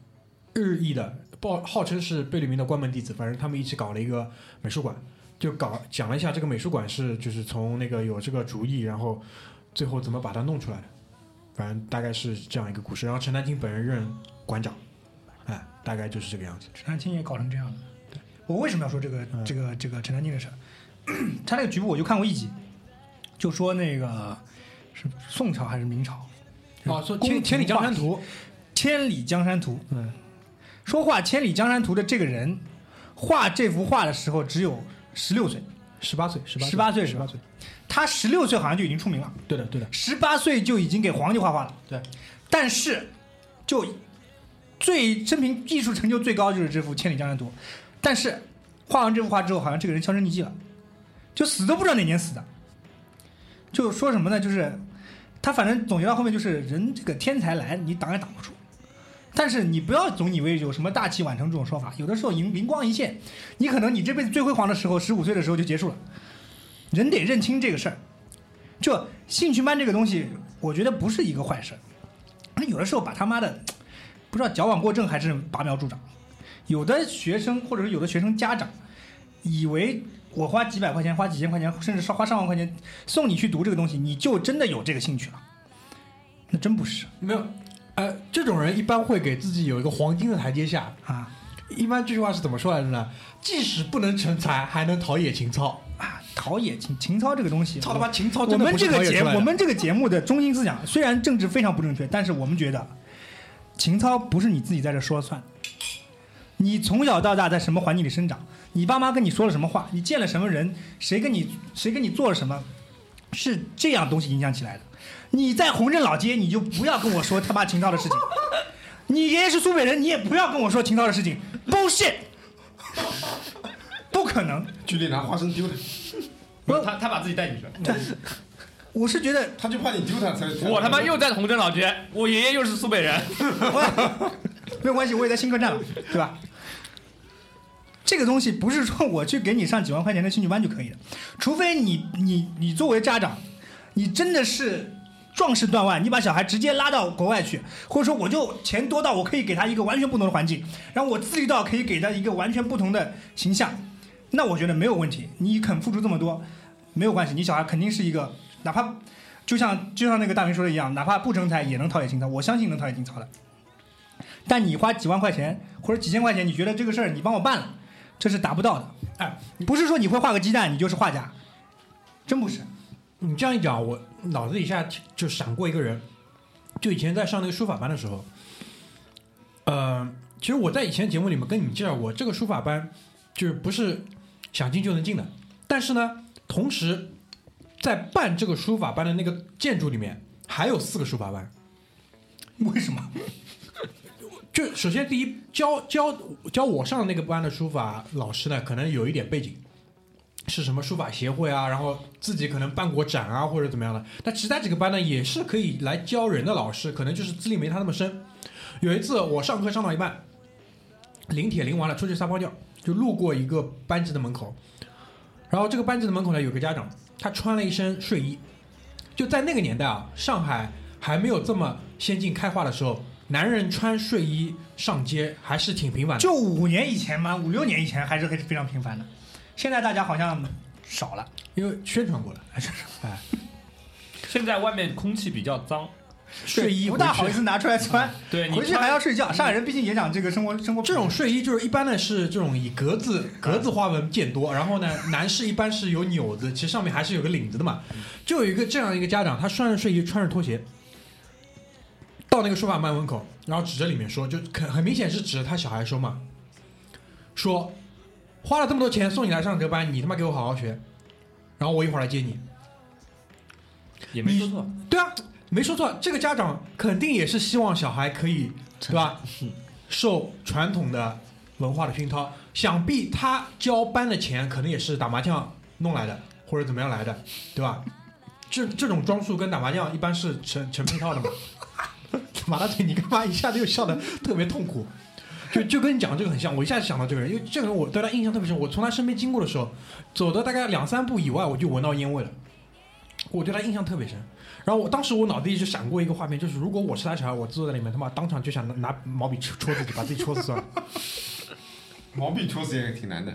日裔的，报号称是贝聿铭的关门弟子，反正他们一起搞了一个美术馆，就搞讲了一下这个美术馆是就是从那个有这个主意，然后最后怎么把它弄出来的，反正大概是这样一个故事。然后陈丹青本人任馆长，哎，大概就是这个样子。陈丹青也搞成这样了。对我为什么要说这个、这个这个陈丹青的事儿？他那个局部我就看过一集，就说那个是宋朝还是明朝？哦，说千千里江山图，千里江山图，嗯，说画《千里江山图》的这个人，画这幅画的时候只有十六岁，十八岁，十八18岁是吧十八岁，他十六岁好像就已经出名了，对的，对的，十八岁就已经给皇帝画画了。对，但是就最生平艺术成就最高就是这幅《千里江山图》，但是画完这幅画之后，好像这个人销声匿迹了，就死都不知道哪年死的。就说什么呢？就是他反正总结到后面就是人这个天才来，你挡也挡不住。但是你不要总以为有什么大器晚成这种说法，有的时候灵灵光一现，你可能你这辈子最辉煌的时候，十五岁的时候就结束了。人得认清这个事儿。就兴趣班这个东西，我觉得不是一个坏事。那有的时候把他妈的不知道矫枉过正还是拔苗助长。有的学生或者是有的学生家长以为我花几百块钱、花几千块钱，甚至是花上万块钱送你去读这个东西，你就真的有这个兴趣了？那真不是没有，呃，这种人一般会给自己有一个黄金的台阶下。啊一般这句话是怎么说来着呢？即使不能成才，还能陶冶情操。啊！陶冶情情操这个东西，操他妈情操我们这个节我们这个节目的中心思想虽然政治非常不正确，但是我们觉得情操不是你自己在这说了算。你从小到大在什么环境里生长，你爸妈跟你说了什么话，你见了什么人，谁跟你谁跟你做了什么，是这样东西影响起来的。你在洪镇老街，你就不要跟我说他妈秦涛的事情。你爷爷是苏北人，你也不要跟我说秦涛的事情，bullshit，不可能。距离拿花生丢他，不是他他把自己带进去了。我是觉得他就怕你丢他才。才我他妈又在红镇老街，我爷爷又是苏北人。没有关系，我也在新客站了，对吧？这个东西不是说我去给你上几万块钱的兴趣班就可以的，除非你你你作为家长，你真的是壮士断腕，你把小孩直接拉到国外去，或者说我就钱多到我可以给他一个完全不同的环境，然后我自律到可以给他一个完全不同的形象，那我觉得没有问题。你肯付出这么多，没有关系，你小孩肯定是一个，哪怕就像就像那个大明说的一样，哪怕不成才也能陶冶情操，我相信能陶冶情操的。但你花几万块钱或者几千块钱，你觉得这个事儿你帮我办了，这是达不到的。哎，不是说你会画个鸡蛋你就是画家，真不是。你这样一讲，我脑子里一下就闪过一个人，就以前在上那个书法班的时候，呃，其实我在以前节目里面跟你们介绍过，这个书法班就是不是想进就能进的，但是呢，同时在办这个书法班的那个建筑里面还有四个书法班，为什么？就首先第一教教教我上的那个班的书法老师呢，可能有一点背景，是什么书法协会啊，然后自己可能办过展啊或者怎么样的。但其他几个班呢，也是可以来教人的老师，可能就是资历没他那么深。有一次我上课上到一半，临帖临完了，出去撒泡尿，就路过一个班级的门口，然后这个班级的门口呢有个家长，他穿了一身睡衣，就在那个年代啊，上海还没有这么先进开化的时候，男人穿睡衣上街还是挺频繁的。就五年以前嘛，五六年以前还是还是非常频繁的，现在大家好像少了。因为宣传过了，哎，现在外面空气比较脏，睡衣不大好意思拿出来穿，对回去还要睡觉。上海人毕竟也讲这个生活生活这种睡衣就是一般的是这种以格子格子花纹见多，然后呢男士一般是有纽子，其实上面还是有个领子的嘛。就有一个这样一个家长，他穿着睡衣穿着拖鞋，到那个书法班门口，然后指着里面说，就很很明显是指着他小孩说嘛，说花了这么多钱送你来上这个班，你他妈给我好好学，然后我一会儿来接你。也没说错。对啊，没说错，这个家长肯定也是希望小孩可以，对吧？受传统的文化的熏陶，想必他交班的钱可能也是打麻将弄来的，或者怎么样来的，对吧？这这种装束跟打麻将一般是成成配套的嘛。马大嘴，你干嘛一下子又笑得特别痛苦？就就跟你讲的这个很像，我一下子想到这个人，因为这个人我对他印象特别深。我从他身边经过的时候，走的大概两三步以外，我就闻到烟味了。我对他印象特别深。然后我当时我脑子里就闪过一个画面，就是如果我是他小孩，我坐在里面，他妈当场就想拿拿毛笔戳戳自己，把自己戳死算了。毛笔戳死也挺难的。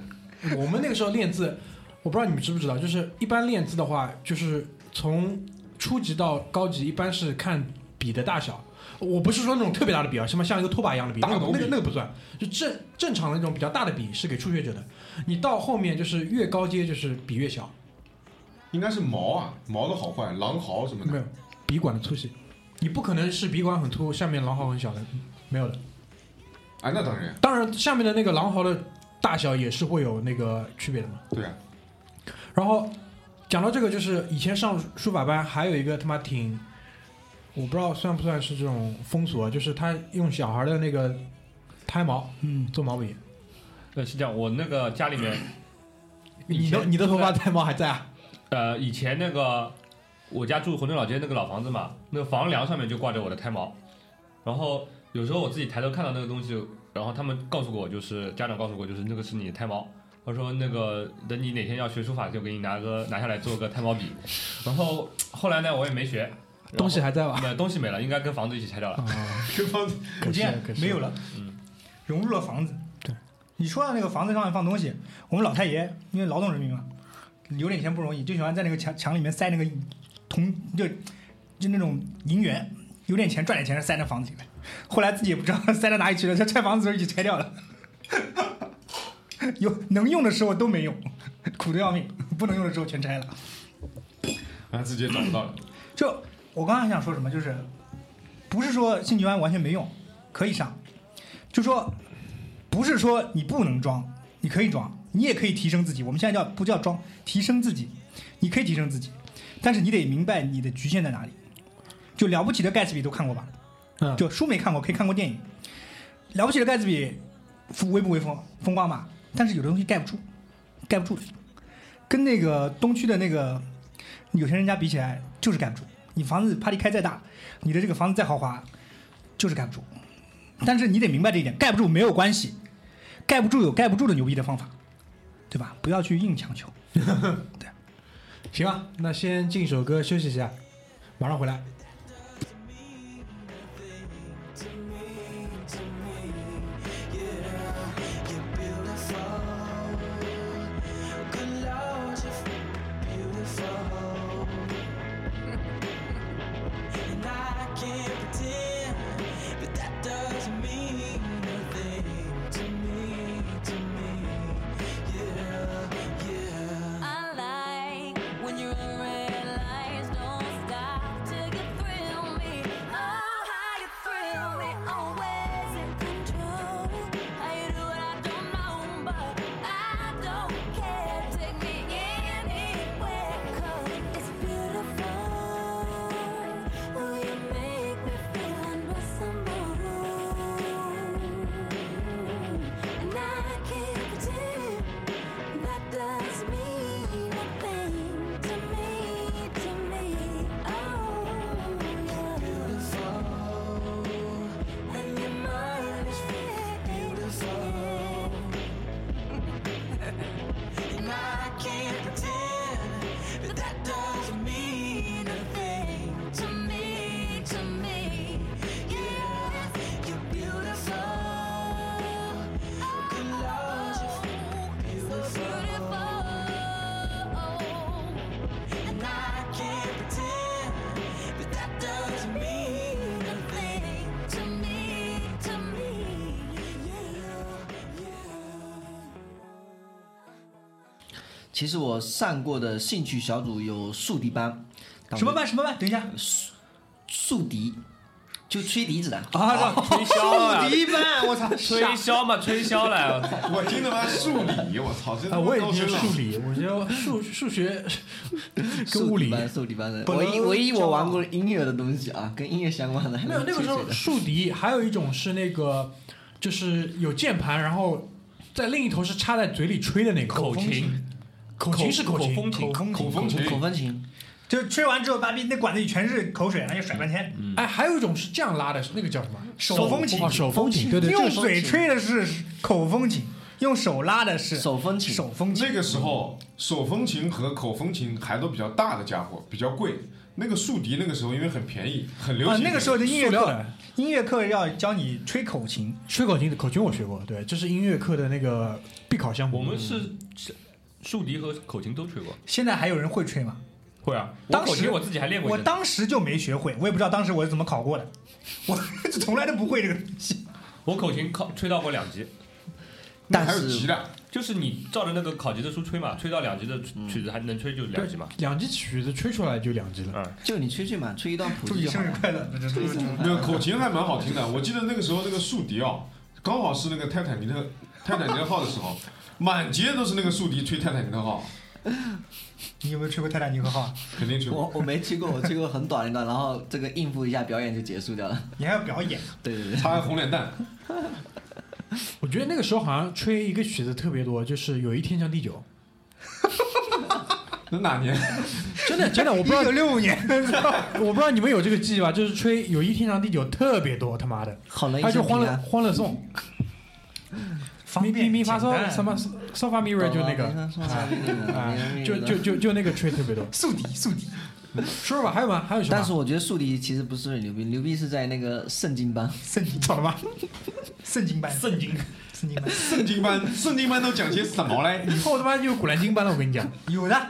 我们那个时候练字，我不知道你们知不知道，就是一般练字的话，就是从初级到高级，一般是看笔的大小。我不是说那种特别大的笔啊，什么像一个拖把一样的笔，那个那个不算，就正正常的那种比较大的笔是给初学者的。你到后面就是越高阶，就是笔越小，应该是毛啊，毛的好坏，狼毫什么的。没有笔管的粗细，你不可能是笔管很粗，下面狼毫很小的，没有的。啊，那当然，当然，下面的那个狼毫的大小也是会有那个区别的嘛。对啊，然后讲到这个，就是以前上书法班还有一个他妈挺，我不知道算不算是这种风俗啊，就是他用小孩的那个胎毛嗯，做毛笔。呃，是这样，我那个家里面，你的你的头发胎毛还在啊？呃，以前那个我家住虹镇老街那个老房子嘛，那个房梁上面就挂着我的胎毛，然后有时候我自己抬头看到那个东西，然后他们告诉过我，就是家长告诉过，就是那个是你的胎毛。他说那个等你哪天要学书法，就给你拿个拿下来做个胎毛笔。然后后来呢，我也没学，东西还在吧？没东西没了，应该跟房子一起拆掉了。啊，跟房子可见没有了，嗯，融入了房子。对，你说到那个房子上面放东西，我们老太爷因为劳动人民嘛，有点钱不容易，就喜欢在那个墙墙里面塞那个铜，就就那种银元，有点钱赚点钱塞那房子里面。后来自己也不知道 塞到哪里去了，这拆房子的时候一起拆掉了。有能用的时候都没用，苦的要命；不能用的时候全拆了。然后自己也找不到了。就我刚刚想说什么，就是不是说兴趣班完全没用，可以上，就说不是说你不能装，你可以装，你也可以提升自己。我们现在叫不叫装，提升自己，你可以提升自己，但是你得明白你的局限在哪里。就了不起的盖茨比都看过吧？嗯就书没看过，可以看过电影。了不起的盖茨比威不威风？风光吧，但是有的东西盖不住，盖不住的。跟那个东区的那个有钱人家比起来，就是盖不住。你房子 party 开再大，你的这个房子再豪华，就是盖不住。但是你得明白这一点，盖不住没有关系，盖不住有盖不住的牛逼的方法，对吧？不要去硬强求。对行啊，那先进首歌休息一下，马上回来。其实我上过的兴趣小组有竖笛班，什么班？什么班？等一下竖竖笛，就吹笛子的。啊！吹箫啊竖笛班，我操！吹箫嘛，吹箫来，我听他妈竖笛，我操，这他啊，我也听高深了。数理，我觉得数 数学 跟物理竖笛班的。唯一唯一我玩过音乐的东西啊，跟音乐相关的还没有那个时候竖笛，还有一种是那个就是有键盘，然后在另一头是插在嘴里吹的那个口琴，口琴是琴，口风琴口风口风琴，口风琴。就吹完之后，把那管子里全是口水，然后就甩半天。哎，还有一种是这样拉的，那个叫什么？手风琴哦，手风琴，对对，用嘴吹的是口风琴，用手拉的是手风琴手风琴。那个时候手风琴和口风琴还都比较大的家伙，比较贵。那个竖笛那个时候因为很便宜，很流啊，行。那个时候的音乐课音乐课要教你吹口琴，吹口琴，口琴我学过，对，这是音乐课的那个必考项目。我们是是竖笛和口琴都吹过。现在还有人会吹吗？会啊，我当时我自己还练过我。当时就没学会，我也不知道当时我是怎么考过的，我从来都不会这个东西。我口琴考吹到过两级，那还有但是急的，就是你照着那个考级的书吹嘛，吹到两级的曲子还能吹就两级嘛。两级曲子吹出来就两级了。嗯，就你吹吹嘛，吹一段谱祝你子就好了。生日快乐！这这这没有口琴还蛮好听的。我记得那个时候那个竖笛啊，刚好是那个泰坦尼克泰坦尼克号的时候，满街都是那个竖笛吹泰坦尼克号，你有没有吹过泰坦尼克号？肯定吹过。我我没吹过，我吹过很短一段，然后这个应付一下表演就结束掉了。你还要表演？对对对，擦个红脸蛋，我觉得那个时候好像吹一个曲子特别多，就是有一天叫地久，那哪年？真的真的，我不知道一九六五年，我不知道你们有这个记忆吧？就是吹友谊天长地久特别多，他妈的，好人一他就欢乐。欢乐颂，咪方便咪咪发嗦什么嗦发咪瑞就那个，啊，就就就就那个吹特别多。宿敌宿敌。说说吧，还有吗？还有什么？但是我觉得宿敌其实不是很牛逼，牛逼是在那个圣经班。圣经找了吧？圣经班，圣经圣经班圣经班，圣经班都讲些什么嘞？以后他妈就有古兰经班了，我跟你讲。有的，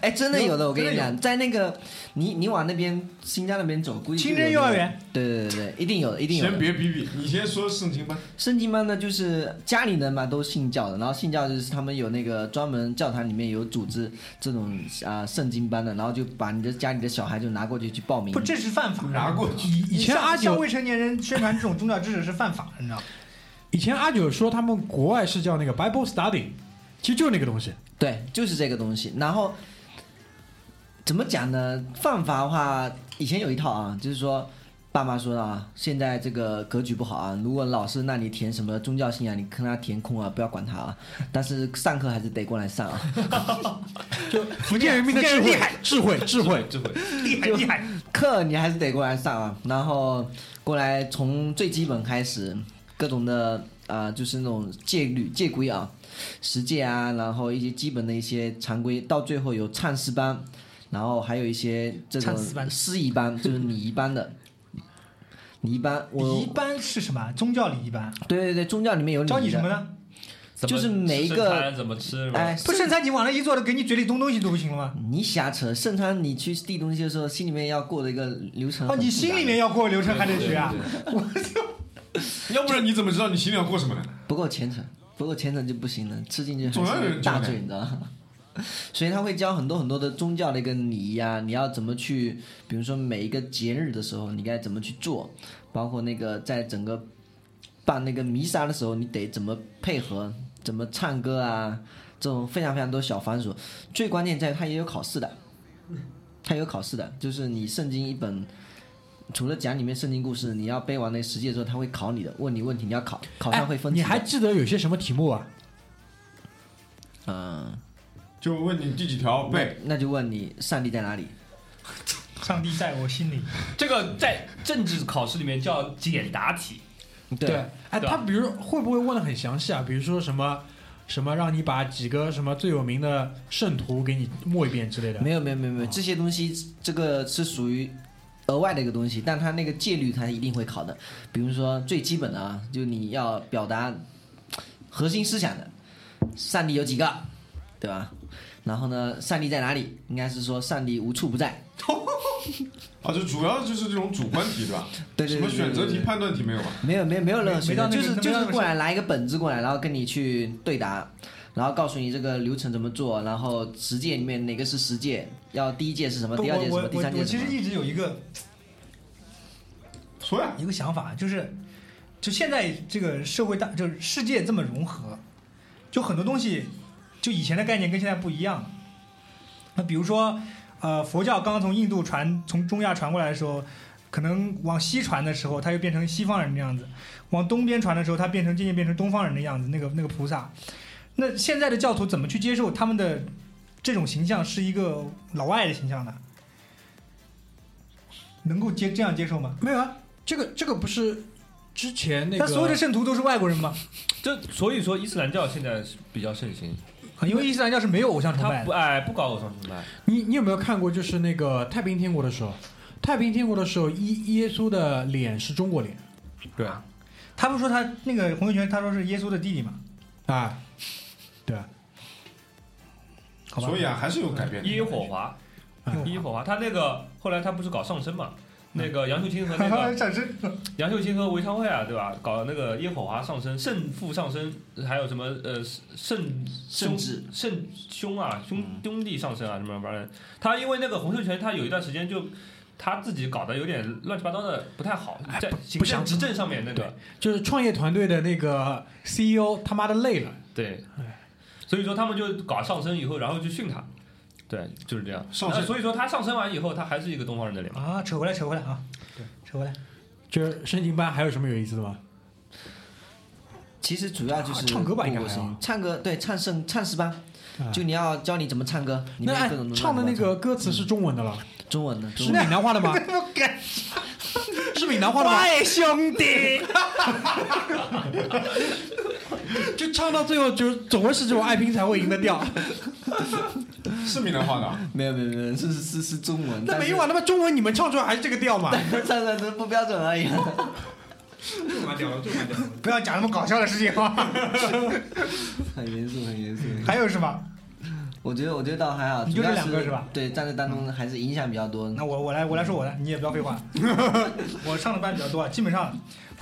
哎，真的有的，我跟你讲，在那个你你往那边新疆那边走，估计就清真幼儿园。对对对对，一定有的，一定有的先。别比比，你先说圣经班。圣经班呢，就是家里人嘛都信教的，然后信教就是他们有那个专门教堂里面有组织这种啊、圣经班的，然后就把你的家里的小孩就拿过去去报名不，。这是犯法。拿过去，以以前向阿九，向未成年人宣传这种宗教知识是犯法的，你知道吗？以前阿九说他们国外是叫那个 Bible study，其实就是那个东西。对，就是这个东西。然后怎么讲呢？犯法的话，以前有一套啊，就是说。爸妈说的啊，现在这个格局不好啊，如果老师让你填什么宗教信仰，你跟他填空啊，不要管他啊。但是上课还是得过来上啊。就福建人民的智慧智慧，智慧。智慧，厉害厉害！课你还是得过来上啊，然后过来从最基本开始，各种的啊、就是那种戒律戒规啊，十戒啊，然后一些基本的一些常规，到最后有唱诗班，然后还有一些这种诗仪班，就是礼仪班的。礼仪班，我礼仪班是什么？宗教礼仪班，对对对，宗教里面有礼仪教你什么？呢？就是每一个怎么吃，哎，不圣餐你往那一坐，给你嘴里东东西都不行了吗？你瞎扯，圣餐你去递东西的时候，心里面要过的一个流程哦。你心里面要过流程还得学啊？我 要不然你怎么知道你心里要过什么呢？不够虔诚，不够虔诚就不行了，吃进去总是大罪，你知道吗？所以他会教很多很多的宗教的一个礼仪啊，你要怎么去，比如说每一个节日的时候，你该怎么去做，包括那个在整个办那个弥撒的时候，你得怎么配合，怎么唱歌啊，这种非常非常多小繁琐。最关键在于它也有考试的，他有考试的，就是你圣经一本。除了讲里面圣经故事，你要背完那十诫之后，他会考你的，问你问题，你要考，考上会分。哎你还记得有些什么题目啊？嗯，就问你第几条背。那就问你上帝在哪里？上帝在我心里。这个在政治考试里面叫简答题，对，哎，他比如会不会问的很详细啊？比如说什么什么让你把几个什么最有名的圣徒给你默一遍之类的？没有没有没有没有，这些东西这个是属于额外的一个东西，但它那个戒律它一定会考的。比如说最基本的啊，就你要表达核心思想的，上帝有几个，对吧？然后呢，上帝在哪里？应该是说上帝无处不在。啊，就主要就是这种主观题，对吧？对对对什么选择题、判断题没有吧？没有没有没有任何选择，就是就是过来拿一个本子过来，然后跟你去对答，然后告诉你这个流程怎么做，然后十届里面哪个是十届，要第一届是什么，不第二届是什么，第三届是什么。我其实一直有一个说呀，一个想法，就是就现在这个社会大，就是世界这么融合，就很多东西，就以前的概念跟现在不一样。那比如说，呃，佛教刚刚从印度传，从中亚传过来的时候，可能往西传的时候，它又变成西方人的样子；往东边传的时候，它变成渐渐变成东方人的样子。那个那个菩萨，那现在的教徒怎么去接受他们的这种形象是一个老外的形象呢？能够接这样接受吗？没有啊，这个这个不是之前那个那所有的圣徒都是外国人吗？这所以说伊斯兰教现在是比较盛行，啊因为伊斯兰教是没有偶像崇拜的。不哎不搞偶像崇拜，你你有没有看过？就是那个太平天国的时候，太平天国的时候，耶耶稣的脸是中国脸对啊，他不说他那个洪秀全，他说是耶稣的弟弟嘛？啊，好吧。所以啊，还是有改变的。耶火华，嗯耶和华，他那个后来他不是搞上升嘛？那个杨秀清和那个 杨秀清和韦昌会啊，对吧？搞那个耶火华上升、胜负上升，还有什么呃圣兄圣旨圣兄啊兄嗯兄弟上升啊什么玩意儿？他因为那个洪秀全，他有一段时间就他自己搞得有点乱七八糟的，不太好，在行不想政执政上面那个就是创业团队的那个 CEO 他妈的累了，对，所以说他们就搞上升以后，然后就训他。对，就是这样。上升所以说他上升完以后，他还是一个东方人的脸嘛。啊，扯回来，扯回来啊，对扯回来。就是升级班还有什么有意思的吗？其实主要就是啊唱歌吧应该过过还好生唱歌对唱圣唱诗班，啊就你要教你怎么唱歌，里那哎面各种东西唱的那个歌词是中文的了，中文的，是闽南话的吗？不敢，是闽南话的吗？喂，兄弟，就唱到最后，就总会是这种爱拼才会赢的调。是闽南话的啊，没有没有没有是是是是中文，那没用啊，那么中文你们唱出来还是这个调嘛？唱的不标准而已。就蛮屌了，就蛮屌了。不要讲那么搞笑的事情啊。很严肃很严肃。还有是吧？我觉得我觉得倒还好，你就这两个是吧？对，站在这当中还是影响比较多。那我我来我来说我的，你也不要废话。我上的班比较多，啊，基本上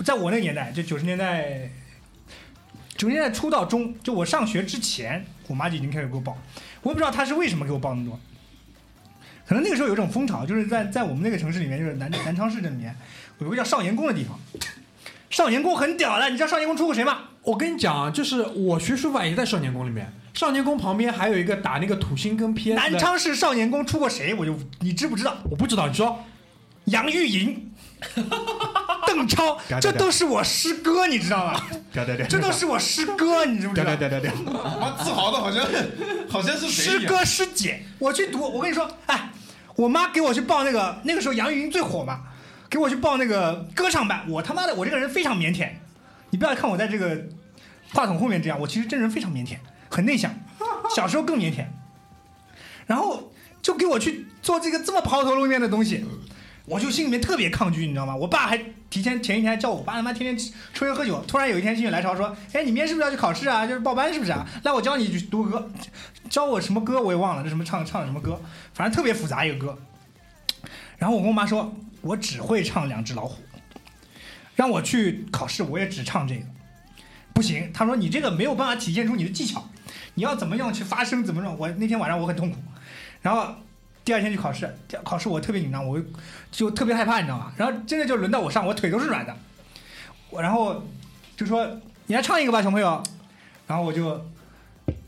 在我那个年代，就九十年代，九十年代初到中，就我上学之前，我妈就已经开始给我报。我也不知道她是为什么给我报那么多，可能那个时候有一种风潮，就是在在我们那个城市里面，就是南南昌市这里面有个叫少年宫的地方。少年宫很屌的，你知道少年宫出过谁吗？我跟你讲啊，就是我学书法也在少年宫里面，少年宫旁边还有一个打那个土星跟 PS 南，昌市少年宫出过谁？我就你知不知道？我不知道，你说杨钰莹、邓超，这都是我师哥，你知道吗？对对对这都是我师哥，你知不知道？对对对对自豪的好像好像是谁。师哥师姐，我去读，我跟你说，哎，我妈给我去报那个，那个时候杨钰莹最火嘛，给我去报那个歌唱班。我他妈的，我这个人非常腼腆，你不要看我在这个话筒后面这样，我其实真人非常腼腆，很内向，小时候更腼腆。然后就给我去做这个这么抛头露面的东西，我就心里面特别抗拒，你知道吗？我爸还提前前一天还叫我，爸他妈天天抽烟喝酒，突然有一天心血来潮说，哎，你明天是不是要去考试啊？就是报班是不是啊？来，我教你一句读歌，教我什么歌我也忘了，这什么唱唱的什么歌，反正特别复杂一个歌。然后我跟我妈说，我只会唱两只老虎，让我去考试我也只唱这个，不行。他说你这个没有办法体现出你的技巧，你要怎么样去发声，怎么样？我那天晚上我很痛苦，然后第二天去考试，考试我特别紧张，我就特别害怕，你知道吗？然后真的就轮到我上，我腿都是软的，我然后就说你来唱一个吧，小朋友，然后我就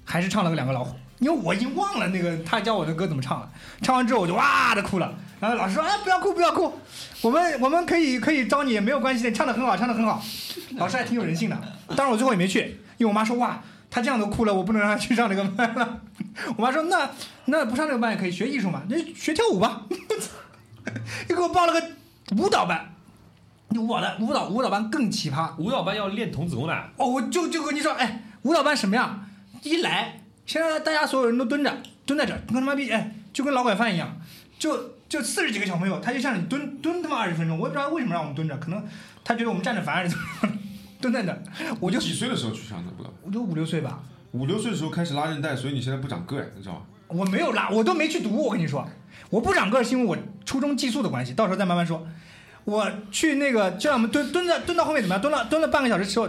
还是唱了个两个老虎，因为我已经忘了那个他教我的歌怎么唱了，唱完之后我就哇的哭了，然后老师说哎不要哭不要哭，我们我们可以可以招你没有关系的，唱的很好唱的很好，老师还挺有人性的，当然我最后也没去，因为我妈说哇他这样都哭了，我不能让他去上这个班了，我妈说那那不上这个班也可以学艺术嘛，那学跳舞吧，又给我报了个舞蹈班。舞蹈的舞蹈舞蹈班更奇葩，舞蹈班要练童子功的，哦，我就就跟你说，哎，舞蹈班什么样？一来，先让大家所有人都蹲着，蹲在这儿，跟他妈逼，哎，就跟老拐饭一样，就就四十几个小朋友，他就像你蹲蹲他妈二十分钟，我也不知道为什么让我们蹲着，可能他觉得我们站着烦还是怎么样，蹲在那儿，我就几岁的时候去上的？不。我就五六岁吧，五六岁的时候开始拉韧带，所以你现在不长个呀，你知道吗？我没有拉，我都没去读。我跟你说，我不长个儿是因为我初中寄宿的关系，到时候再慢慢说。我去那个，就让我们蹲蹲在蹲到后面怎么样？蹲了蹲了半个小时之后，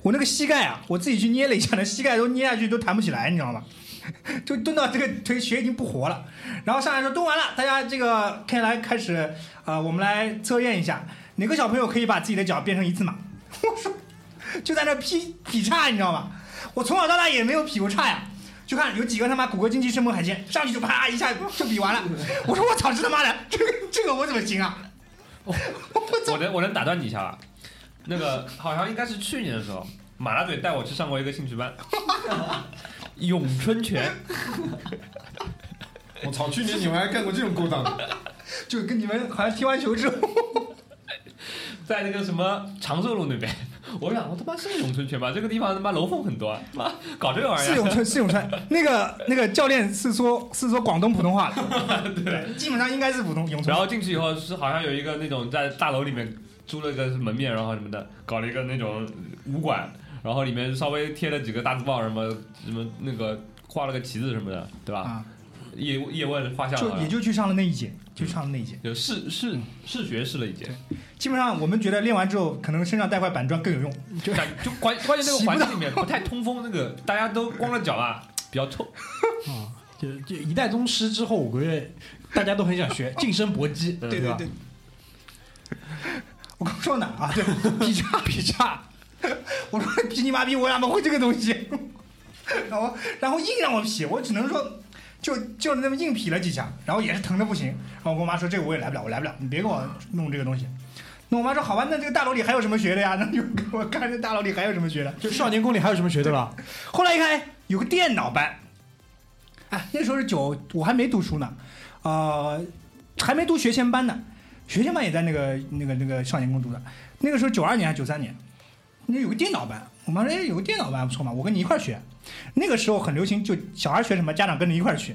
我那个膝盖啊，我自己去捏了一下，那膝盖都捏下去都弹不起来，你知道吗？就蹲到这个腿血已经不活了。然后上来说蹲完了，大家这个可以来开始啊、呃我们来测验一下，哪个小朋友可以把自己的脚变成一字马？我说就在那劈劈叉，你知道吗？我从小到大也没有劈过叉呀。就看有几个他妈骨骼惊奇生猛海鲜，上去就啪一下就比完了。我说我操，这他妈的，这个这个我怎么行啊？我能我能打断你一下吧？那个好像应该是去年的时候，马大嘴带我去上过一个兴趣班，咏春拳。我操！去年你们还干过这种勾当的？就跟你们好像踢完球之后，在那个什么长寿路那边，我想我他妈是咏春拳吧？这个地方他妈楼凤很多啊，妈搞这个玩意儿。是咏春是咏春，那个那个教练是说是说广东普通话的，对，基本上应该是普通咏春然。后进去以后是好像有一个那种在大楼里面租了个门面，然后什么的，搞了一个那种武馆，然后里面稍微贴了几个大字报，什么什么那个画了个旗子什么的，对吧？啊，叶叶问画像了就也就去上了那一节，就上那一节。就试试试学试了一节，基本上我们觉得练完之后，可能身上带块板砖更有用。就感就关关键那个环境里面不太通风，那个大家都光着脚啊，比较臭。啊，就就一代宗师之后五个月，大家都很想学近身搏击，对对？对。我刚说哪啊？对，劈叉劈叉。我说劈你妈逼，我怎么会这个东西？然后然后硬让我劈，我只能说就就那么硬劈了几下，然后也是疼的不行。然后我跟我妈说这个我也来不了，我来不了，你别给我弄这个东西。那我妈说好吧，那这个大楼里还有什么学的呀？然后就给我看这大楼里还有什么学的。就少年宫里还有什么学的吧？后来一看，哎，有个电脑班，哎，那时候是九，我还没读书呢，呃，还没读学前班呢，学前班也在那个那个那个少年宫读的，那个时候九二年还是九三年，那有个电脑班，我妈说，哎，有个电脑班不错嘛，我跟你一块儿学。那个时候很流行，就小孩学什么，家长跟着一块儿学，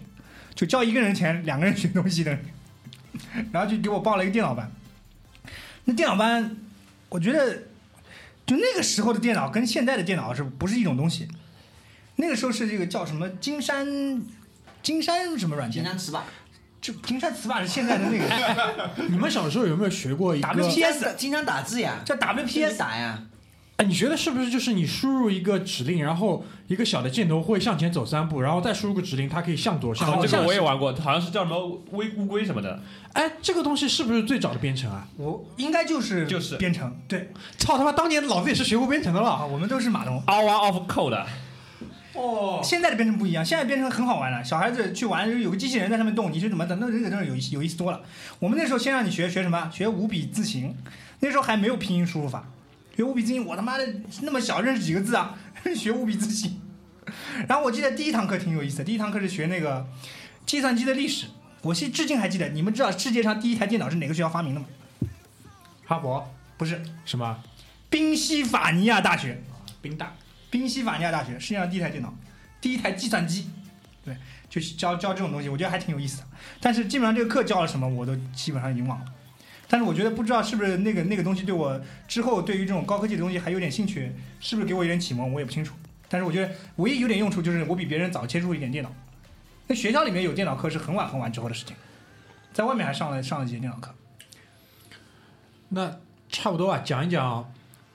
就交一个人钱，两个人学东西的，然后就给我报了一个电脑班。那电脑班，我觉得，就那个时候的电脑跟现在的电脑是不是一种东西？那个时候是这个叫什么金山，金山什么软件？金山词霸就金山词霸是现在的那个 你们小时候有没有学过一个？W P S 经常打字呀，叫 WPS 打呀，哎，你觉得是不是就是你输入一个指令，然后一个小的箭头会向前走三步，然后再输入个指令，它可以向左向右。这个向我也玩过，好像是叫什么微乌龟什么的。哎，这个东西是不是最早的编程啊？我应该就是就是编程，对 操他妈，当年老子也是学过编程的啊，了。我们都是码农。Hour of Code，哦，现在的编程不一样，现在编程很好玩了，小孩子去玩有个机器人在上面动，你是怎么的？那这个真是有意思有意思多了。我们那时候先让你学学什么？学五笔字形，那时候还没有拼音输入法，学五笔字形，我他妈的那么小认识几个字啊？学五笔字形。然后我记得第一堂课挺有意思的，第一堂课是学那个计算机的历史，我现至今还记得。你们知道世界上第一台电脑是哪个学校发明的吗？哈佛不是，什么？宾夕法尼亚大学。宾大。宾夕法尼亚大学世界上第一台电脑，第一台计算机，对，就是教教这种东西，我觉得还挺有意思的。但是基本上这个课教了什么，我都基本上已经忘了。但是我觉得不知道是不是那个那个东西对我之后对于这种高科技的东西还有点兴趣，是不是给我一点启蒙，我也不清楚。但是我觉得唯一有点用处就是我比别人早接触一点电脑。那学校里面有电脑课是很晚很晚之后的事情，在外面还上了上了几节电脑课。那差不多啊，讲一讲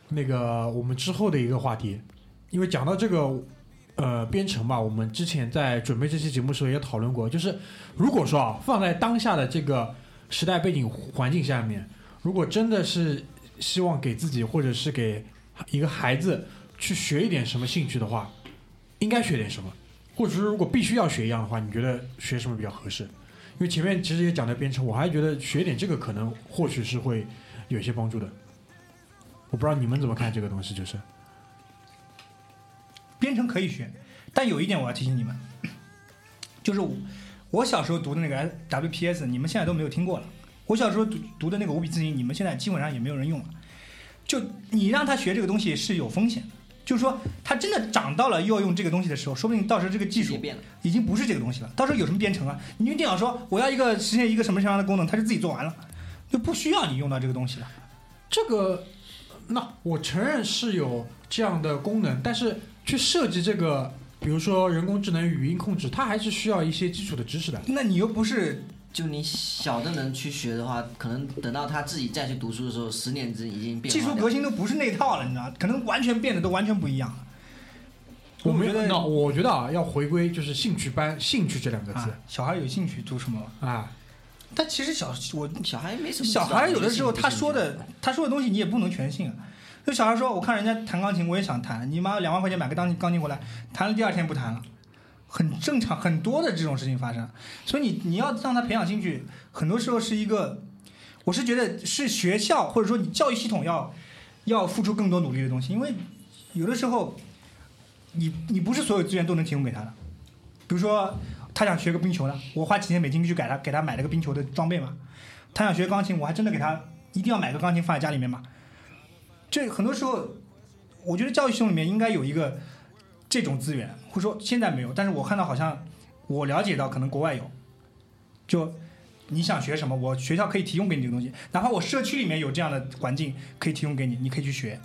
那个我们之后的一个话题，因为讲到这个呃编程吧，我们之前在准备这期节目的时候也讨论过，就是如果说啊放在当下的这个时代背景环境下面，如果真的是希望给自己或者是给一个孩子去学一点什么兴趣的话，应该学点什么？或者是如果必须要学一样的话，你觉得学什么比较合适？因为前面其实也讲到编程，我还觉得学点这个可能或许是会有些帮助的。我不知道你们怎么看这个东西，就是编程可以学，但有一点我要提醒你们，就是我我我小时候读的那个 WPS，你们现在都没有听过了。我小时候读读的那个五笔字形，你们现在基本上也没有人用了。就你让他学这个东西是有风险的，就是说他真的长到了要用这个东西的时候，说不定到时候这个技术变了。已经不是这个东西了。到时候有什么编程啊？你用电脑说我要一个实现一个什么什么样的功能，他就自己做完了，就不需要你用到这个东西了。这个，那我承认是有这样的功能，但是去设计这个比如说人工智能语音控制，它还是需要一些基础的知识的。那你又不是就你小的能去学的话，可能等到他自己再去读书的时候，十年之已经变化技术革新都不是那套了，你知道？可能完全变得都完全不一样了。我们觉得那我觉得啊，要回归就是兴趣班，兴趣这两个字啊，小孩有兴趣读什么？啊，但其实小我小孩没什么小孩有的时候他说的他说的东西你也不能全信啊。就小孩说，我看人家弹钢琴，我也想弹。你妈两万块钱买个钢琴钢琴回来，弹了第二天不弹了，很正常，很多的这种事情发生。所以你你要让他培养兴趣，很多时候是一个，我是觉得是学校或者说你教育系统要要付出更多努力的东西，因为有的时候你你不是所有资源都能提供给他的。比如说他想学个冰球的，我花几千美金去给他给他买了个冰球的装备嘛。他想学钢琴，我还真的给他一定要买个钢琴放在家里面嘛。这很多时候，我觉得教育系统里面应该有一个这种资源，或者说现在没有，但是我看到好像我了解到可能国外有，就你想学什么，我学校可以提供给你这个东西，哪怕我社区里面有这样的环境可以提供给你，你可以去学。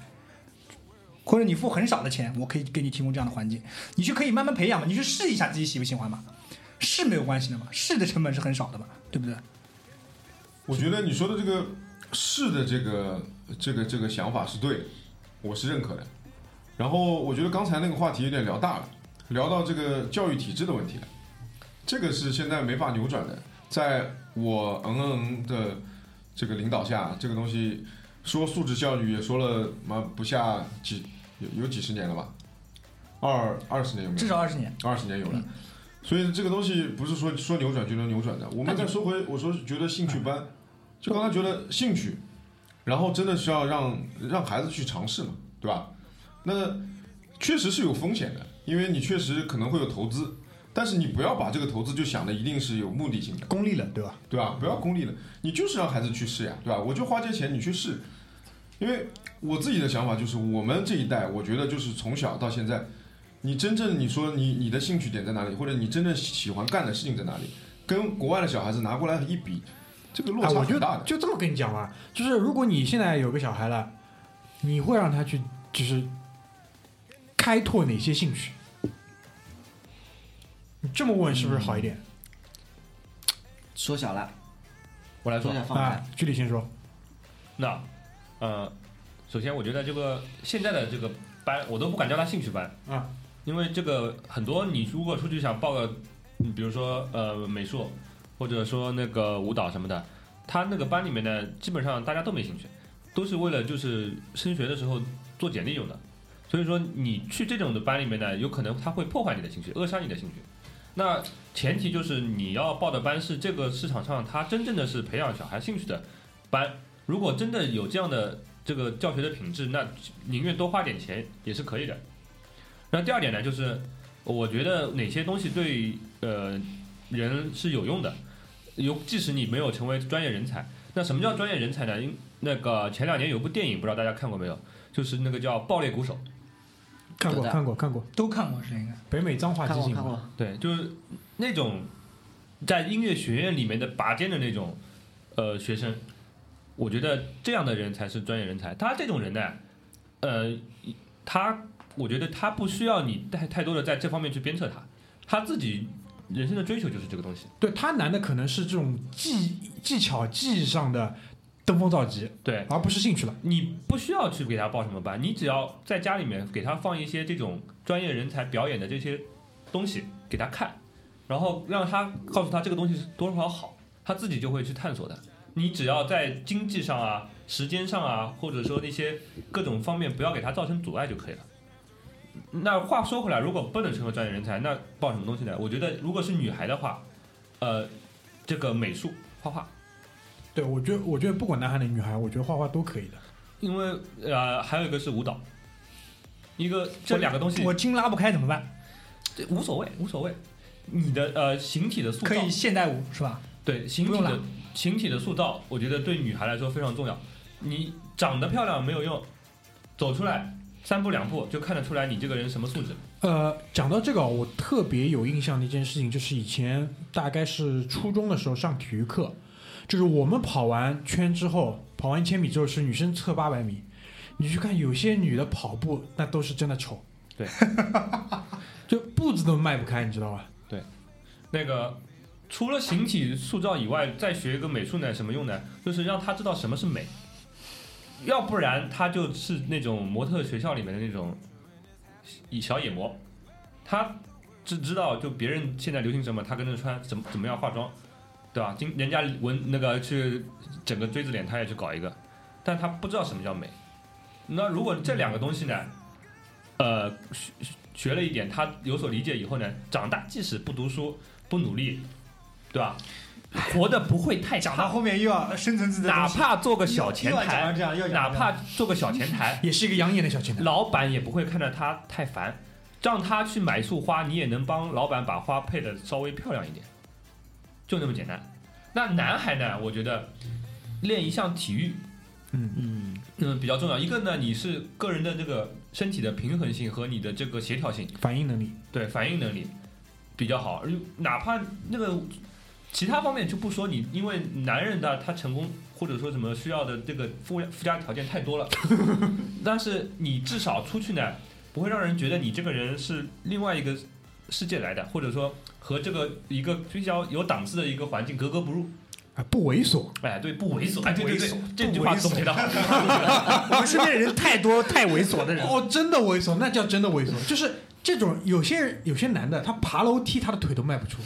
或者你付很少的钱，我可以给你提供这样的环境，你去可以慢慢培养嘛，你去试一下自己喜不喜欢嘛，试没有关系的嘛，试的成本是很少的嘛，对不对？我觉得你说的这个试的这个这个这个想法是对的，我是认可的。然后我觉得刚才那个话题有点聊大了，聊到这个教育体制的问题了，这个是现在没法扭转的。在我嗯嗯的这个领导下，这个东西说素质教育也说了嘛不下几有有几十年了吧，二二十年有没有？至少二十年。二十年有了。所以这个东西不是说说扭转就能扭转的。我们再说回，我说觉得兴趣班，就刚才觉得兴趣，然后真的需要让让孩子去尝试嘛，对吧？那确实是有风险的，因为你确实可能会有投资，但是你不要把这个投资就想的一定是有目的性的，功利了，对吧？对吧？不要功利了，你就是让孩子去试呀，对吧？我就花这钱你去试，因为我自己的想法就是，我们这一代，我觉得就是从小到现在，你真正你说你你的兴趣点在哪里，或者你真正喜欢干的事情在哪里，跟国外的小孩子拿过来一比，这个落啊，差我就很大的。就这么跟你讲吧，就是如果你现在有个小孩了，你会让他去就是开拓哪些兴趣？你这么问是不是好一点？缩小了，我来说缩小放啊具体先说。那，呃，首先我觉得这个现在的这个班，我都不敢叫他兴趣班啊，因为这个很多你如果出去想报个，嗯比如说呃美术，或者说那个舞蹈什么的，他那个班里面呢，基本上大家都没兴趣，都是为了就是升学的时候做简历用的。所以说你去这种的班里面呢，有可能他会破坏你的兴趣，扼杀你的兴趣。那前提就是你要报的班是这个市场上它真正的是培养小孩兴趣的班。如果真的有这样的这个教学的品质，那宁愿多花点钱也是可以的。那第二点呢，就是我觉得哪些东西对呃人是有用的，有即使你没有成为专业人才，那什么叫专业人才呢？因那个前两年有部电影，不知道大家看过没有？就是那个叫《爆裂鼓手》。看过看过看过，都看过是应该。北美脏话看激情嘛，过看过，对，就是那种在音乐学院里面的拔尖的那种呃学生，我觉得这样的人才是专业人才。他这种人呢，呃，他我觉得他不需要你太太多的在这方面去鞭策他，他自己人生的追求就是这个东西。对他难的可能是这种技技巧技艺上的登峰造极，对而不是兴趣了。你不需要去给他报什么班，你只要在家里面给他放一些这种专业人才表演的这些东西给他看，然后让他告诉他这个东西是多少好，他自己就会去探索的。你只要在经济上啊、时间上啊，或者说那些各种方面不要给他造成阻碍就可以了。那话说回来，如果不能成为专业人才，那报什么东西呢？我觉得如果是女孩的话，呃，这个美术、画画，对我觉得我觉得不管男孩的女孩，我觉得画画都可以的。因为呃还有一个是舞蹈，一个这两个东西我筋拉不开怎么办？这无所谓，无所谓。你的呃形体的塑造可以现代舞是吧？对形体的形体的塑造，我觉得对女孩来说非常重要。你长得漂亮没有用，走出来三步两步就看得出来你这个人什么素质。呃，讲到这个，我特别有印象的一件事情，就是以前大概是初中的时候上体育课，就是我们跑完圈之后，跑完一千米之后是女生测八百米，你去看有些女的跑步，那都是真的丑。对 就步子都迈不开，你知道吧？对那个除了形体塑造以外，再学一个美术呢，什么用呢？就是让他知道什么是美，要不然他就是那种模特学校里面的那种小野模，他只知道就别人现在流行什么，他跟着穿，怎么怎么样化妆，对吧？今人家纹那个去整个锥子脸，他也去搞一个，但他不知道什么叫美。那如果这两个东西呢，呃，学学了一点，他有所理解以后呢，长大即使不读书、不努力，对吧？活得不会太差，讲到后面又要深层次的哪，怕做个小前台，哪怕做个小前台，也是一个养眼的小前台。老板也不会看着他太烦，让他去买一束花，你也能帮老板把花配的稍微漂亮一点，就那么简单。那男孩呢，我觉得练一项体育，嗯，嗯，比较重要。一个呢，你是个人的这个身体的平衡性和你的这个协调性，反应能力，对反应能力比较好，而哪怕那个其他方面就不说你，因为男人的他成功或者说什么需要的这个附附加条件太多了，但是你至少出去呢，不会让人觉得你这个人是另外一个世界来的，或者说和这个一个比较有档次的一个环境格格不入。啊，不猥琐。哎，对，不猥琐，哎，对对对猥琐，这句话不猥琐总结的好。我们身边的人太多太猥琐的人，哦，真的猥琐，那叫真的猥琐。就是这种有些人，有些男的，他爬楼梯他的腿都迈不出。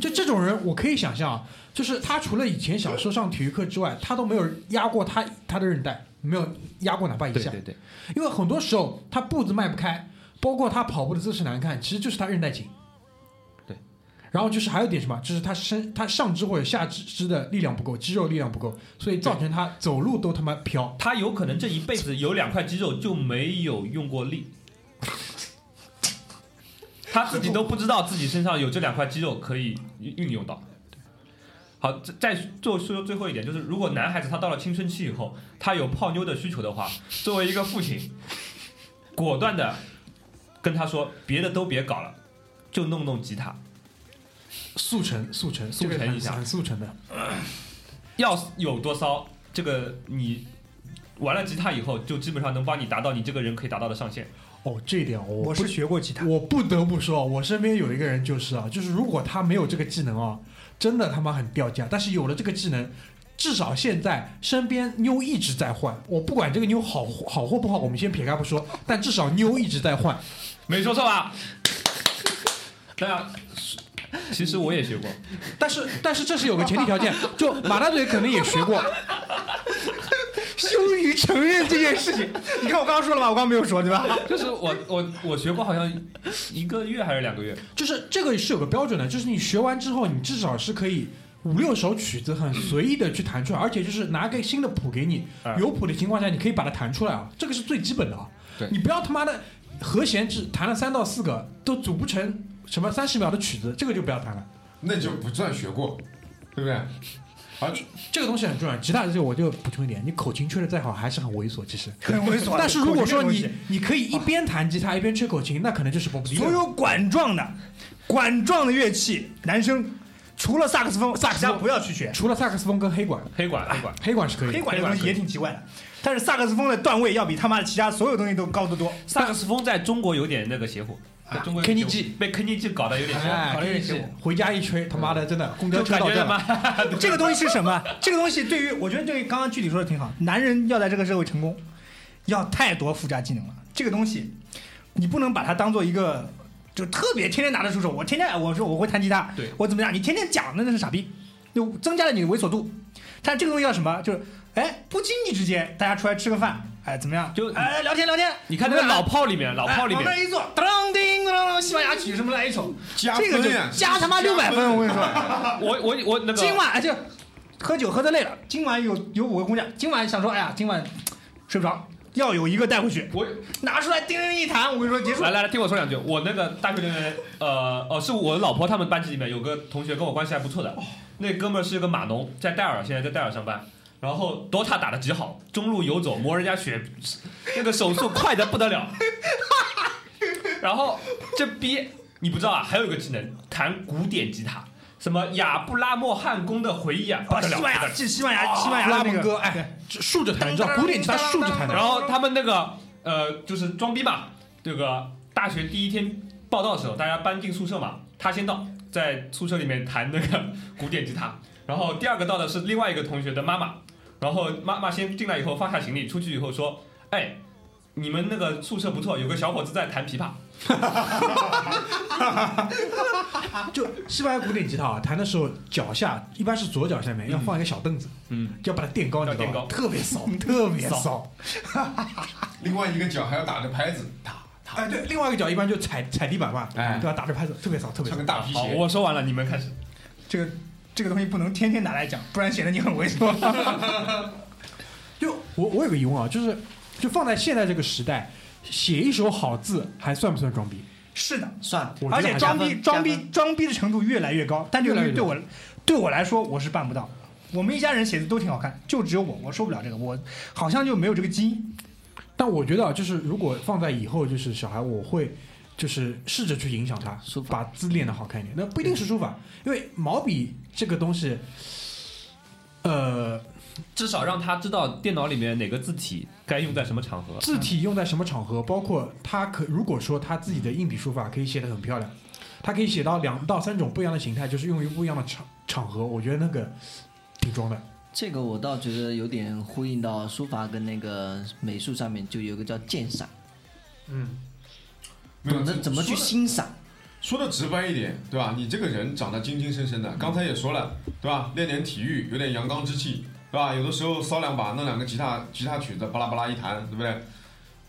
就这种人，我可以想象啊，就是他除了以前小时候上体育课之外，他都没有压过他他的韧带，没有压过哪怕一下。对对对，因为很多时候他步子迈不开，包括他跑步的姿势难看，其实就是他韧带紧。对。然后就是还有一点什么，就是他身他上肢或者下肢肢的力量不够，肌肉力量不够，所以造成他走路都他妈飘。他有可能这一辈子有两块肌肉就没有用过力，他自己都不知道自己身上有这两块肌肉可以运用到。好，再再做说最后一点，就是如果男孩子他到了青春期以后，他有泡妞的需求的话，作为一个父亲，果断的跟他说，别的都别搞了，就弄弄吉他，速成，速成，速成一下很速成的。要有多骚，这个你玩了吉他以后，就基本上能帮你达到你这个人可以达到的上限。哦，这一点我不我是学过吉他，我不得不说，我身边有一个人就是啊，就是如果他没有这个技能啊，真的他妈很掉价。但是有了这个技能，至少现在身边妞一直在换。我不管这个妞好好或不好，我们先撇开不说，但至少妞一直在换。没说错吧？对啊，其实我也学过，但是但是这是有个前提条件，就马大嘴可能也学过，羞于承认这件事情。你看我刚刚说了吧，我刚刚没有说对吧？就是我我我学过，好像一个月还是两个月。就是这个是有个标准的，就是你学完之后，你至少是可以五六首曲子很随意的去弹出来，而且就是拿个新的谱给你，啊有谱的情况下，你可以把它弹出来啊，这个是最基本的啊。对你不要他妈的和弦只弹了三到四个，都组不成什么三十秒的曲子，这个就不要弹了。那就不算学过，对不对？而这个东西很重要，吉他这个我就补充一点，你口琴吹的再好，还是很猥琐，其实。很猥琐。但是如果说你你可以一边弹吉他一边吹口琴，那可能就是不西所有管状的管状的乐器，男生除了萨克斯风，萨克斯风不要去学。除了萨克斯风跟黑管，黑管黑管，黑管是可以。黑管这个东西也挺奇怪的，但是萨克斯风的段位要比他妈的其他所有东西都高得多。萨克斯风在中国有点那个邪乎，在中国有点邪乎 KNG 被 KNG 搞得有点邪乎，哎搞得有点邪，回家一吹，他妈的真的公交车到站 这个东西是什么？这个东西对于我觉得对于刚刚具体说的挺好，男人要在这个社会成功，要太多附加技能了。这个东西你不能把它当做一个就特别天天拿得出手。我天天我说我会弹吉他，对我怎么样？你天天讲那是傻逼，就增加了你的猥琐度。但这个东西叫什么？就是哎，不经意之间大家出来吃个饭，哎怎么样？就哎聊天聊天。你看那个老炮里面，老炮里面哎往那儿一坐，当叮当，西班牙曲什么来一首，加这个就，加他妈六百分，我跟你说。我我我那个今晚哎就喝酒喝的累了，今晚有有五个姑娘，今晚想说，哎呀，今晚睡不着，要有一个带回去，我拿出来叮铃一弹，我跟你说结束来。来来，听我说两句。我那个大学里面，呃，哦，是我老婆他们班级里面有个同学跟我关系还不错的，那哥们儿是个码农，在戴尔，现在在戴尔上班。然后 DOTA 打的极好，中路游走磨人家血，那个手速快的不得了。然后这逼你不知道啊，还有一个技能，弹古典吉他，什么亚布拉莫汉宫的回忆啊，不啊，得了，西班牙，西西班牙，西班牙拉那个蒙哥，哎，竖着弹，你知道古典吉他竖着弹的。然后他们那个呃，就是装逼嘛，这个大学第一天报道的时候，大家搬进宿舍嘛，他先到，在宿舍里面弹那个古典吉他，然后第二个到的是另外一个同学的妈妈，然后妈妈先进来以后放下行李，出去以后说，哎，你们那个宿舍不错，有个小伙子在弹琵琶，就西班牙古典吉他啊，弹的时候脚下一般是左脚下面要放一个小凳子，嗯，要把它垫高，你知道要垫高？吗特别骚，特别骚。另外一个脚还要打着拍子，踏踏，哎，对，另外一个脚一般就踩踩地板嘛，哎对吧？打着拍子，特别骚，特别骚穿个。大皮好，鞋。我说完了，你们开始。这个这个东西不能天天拿来讲，不然显得你很猥琐。就我我有个疑问啊，就是就放在现在这个时代，写一手好字还算不算装逼？是的，算，而且装逼装逼装逼的程度越来越高，但这个东西对我对我来说我是办不到。我们一家人写的都挺好看，就只有我我受不了这个，我好像就没有这个基因。但我觉得啊，就是如果放在以后，就是小孩，我会就是试着去影响他把字练得好看一点。那不一定是书法，因为毛笔这个东西，呃，至少让他知道电脑里面哪个字体该用在什么场合。字体用在什么场合，包括他可如果说他自己的硬笔书法可以写得很漂亮，他可以写到两到三种不一样的形态，就是用于不一样的场场合，我觉得那个挺装的。这个我倒觉得有点呼应到书法跟那个美术上面，就有个叫鉴赏，嗯，懂得怎么去欣赏。说的直白一点，对吧？你这个人长得精精神神的，刚才也说了，对吧？练点体育，有点阳刚之气，对吧？有的时候骚两把，弄两个吉他吉他曲子，巴拉巴拉一弹，对不对？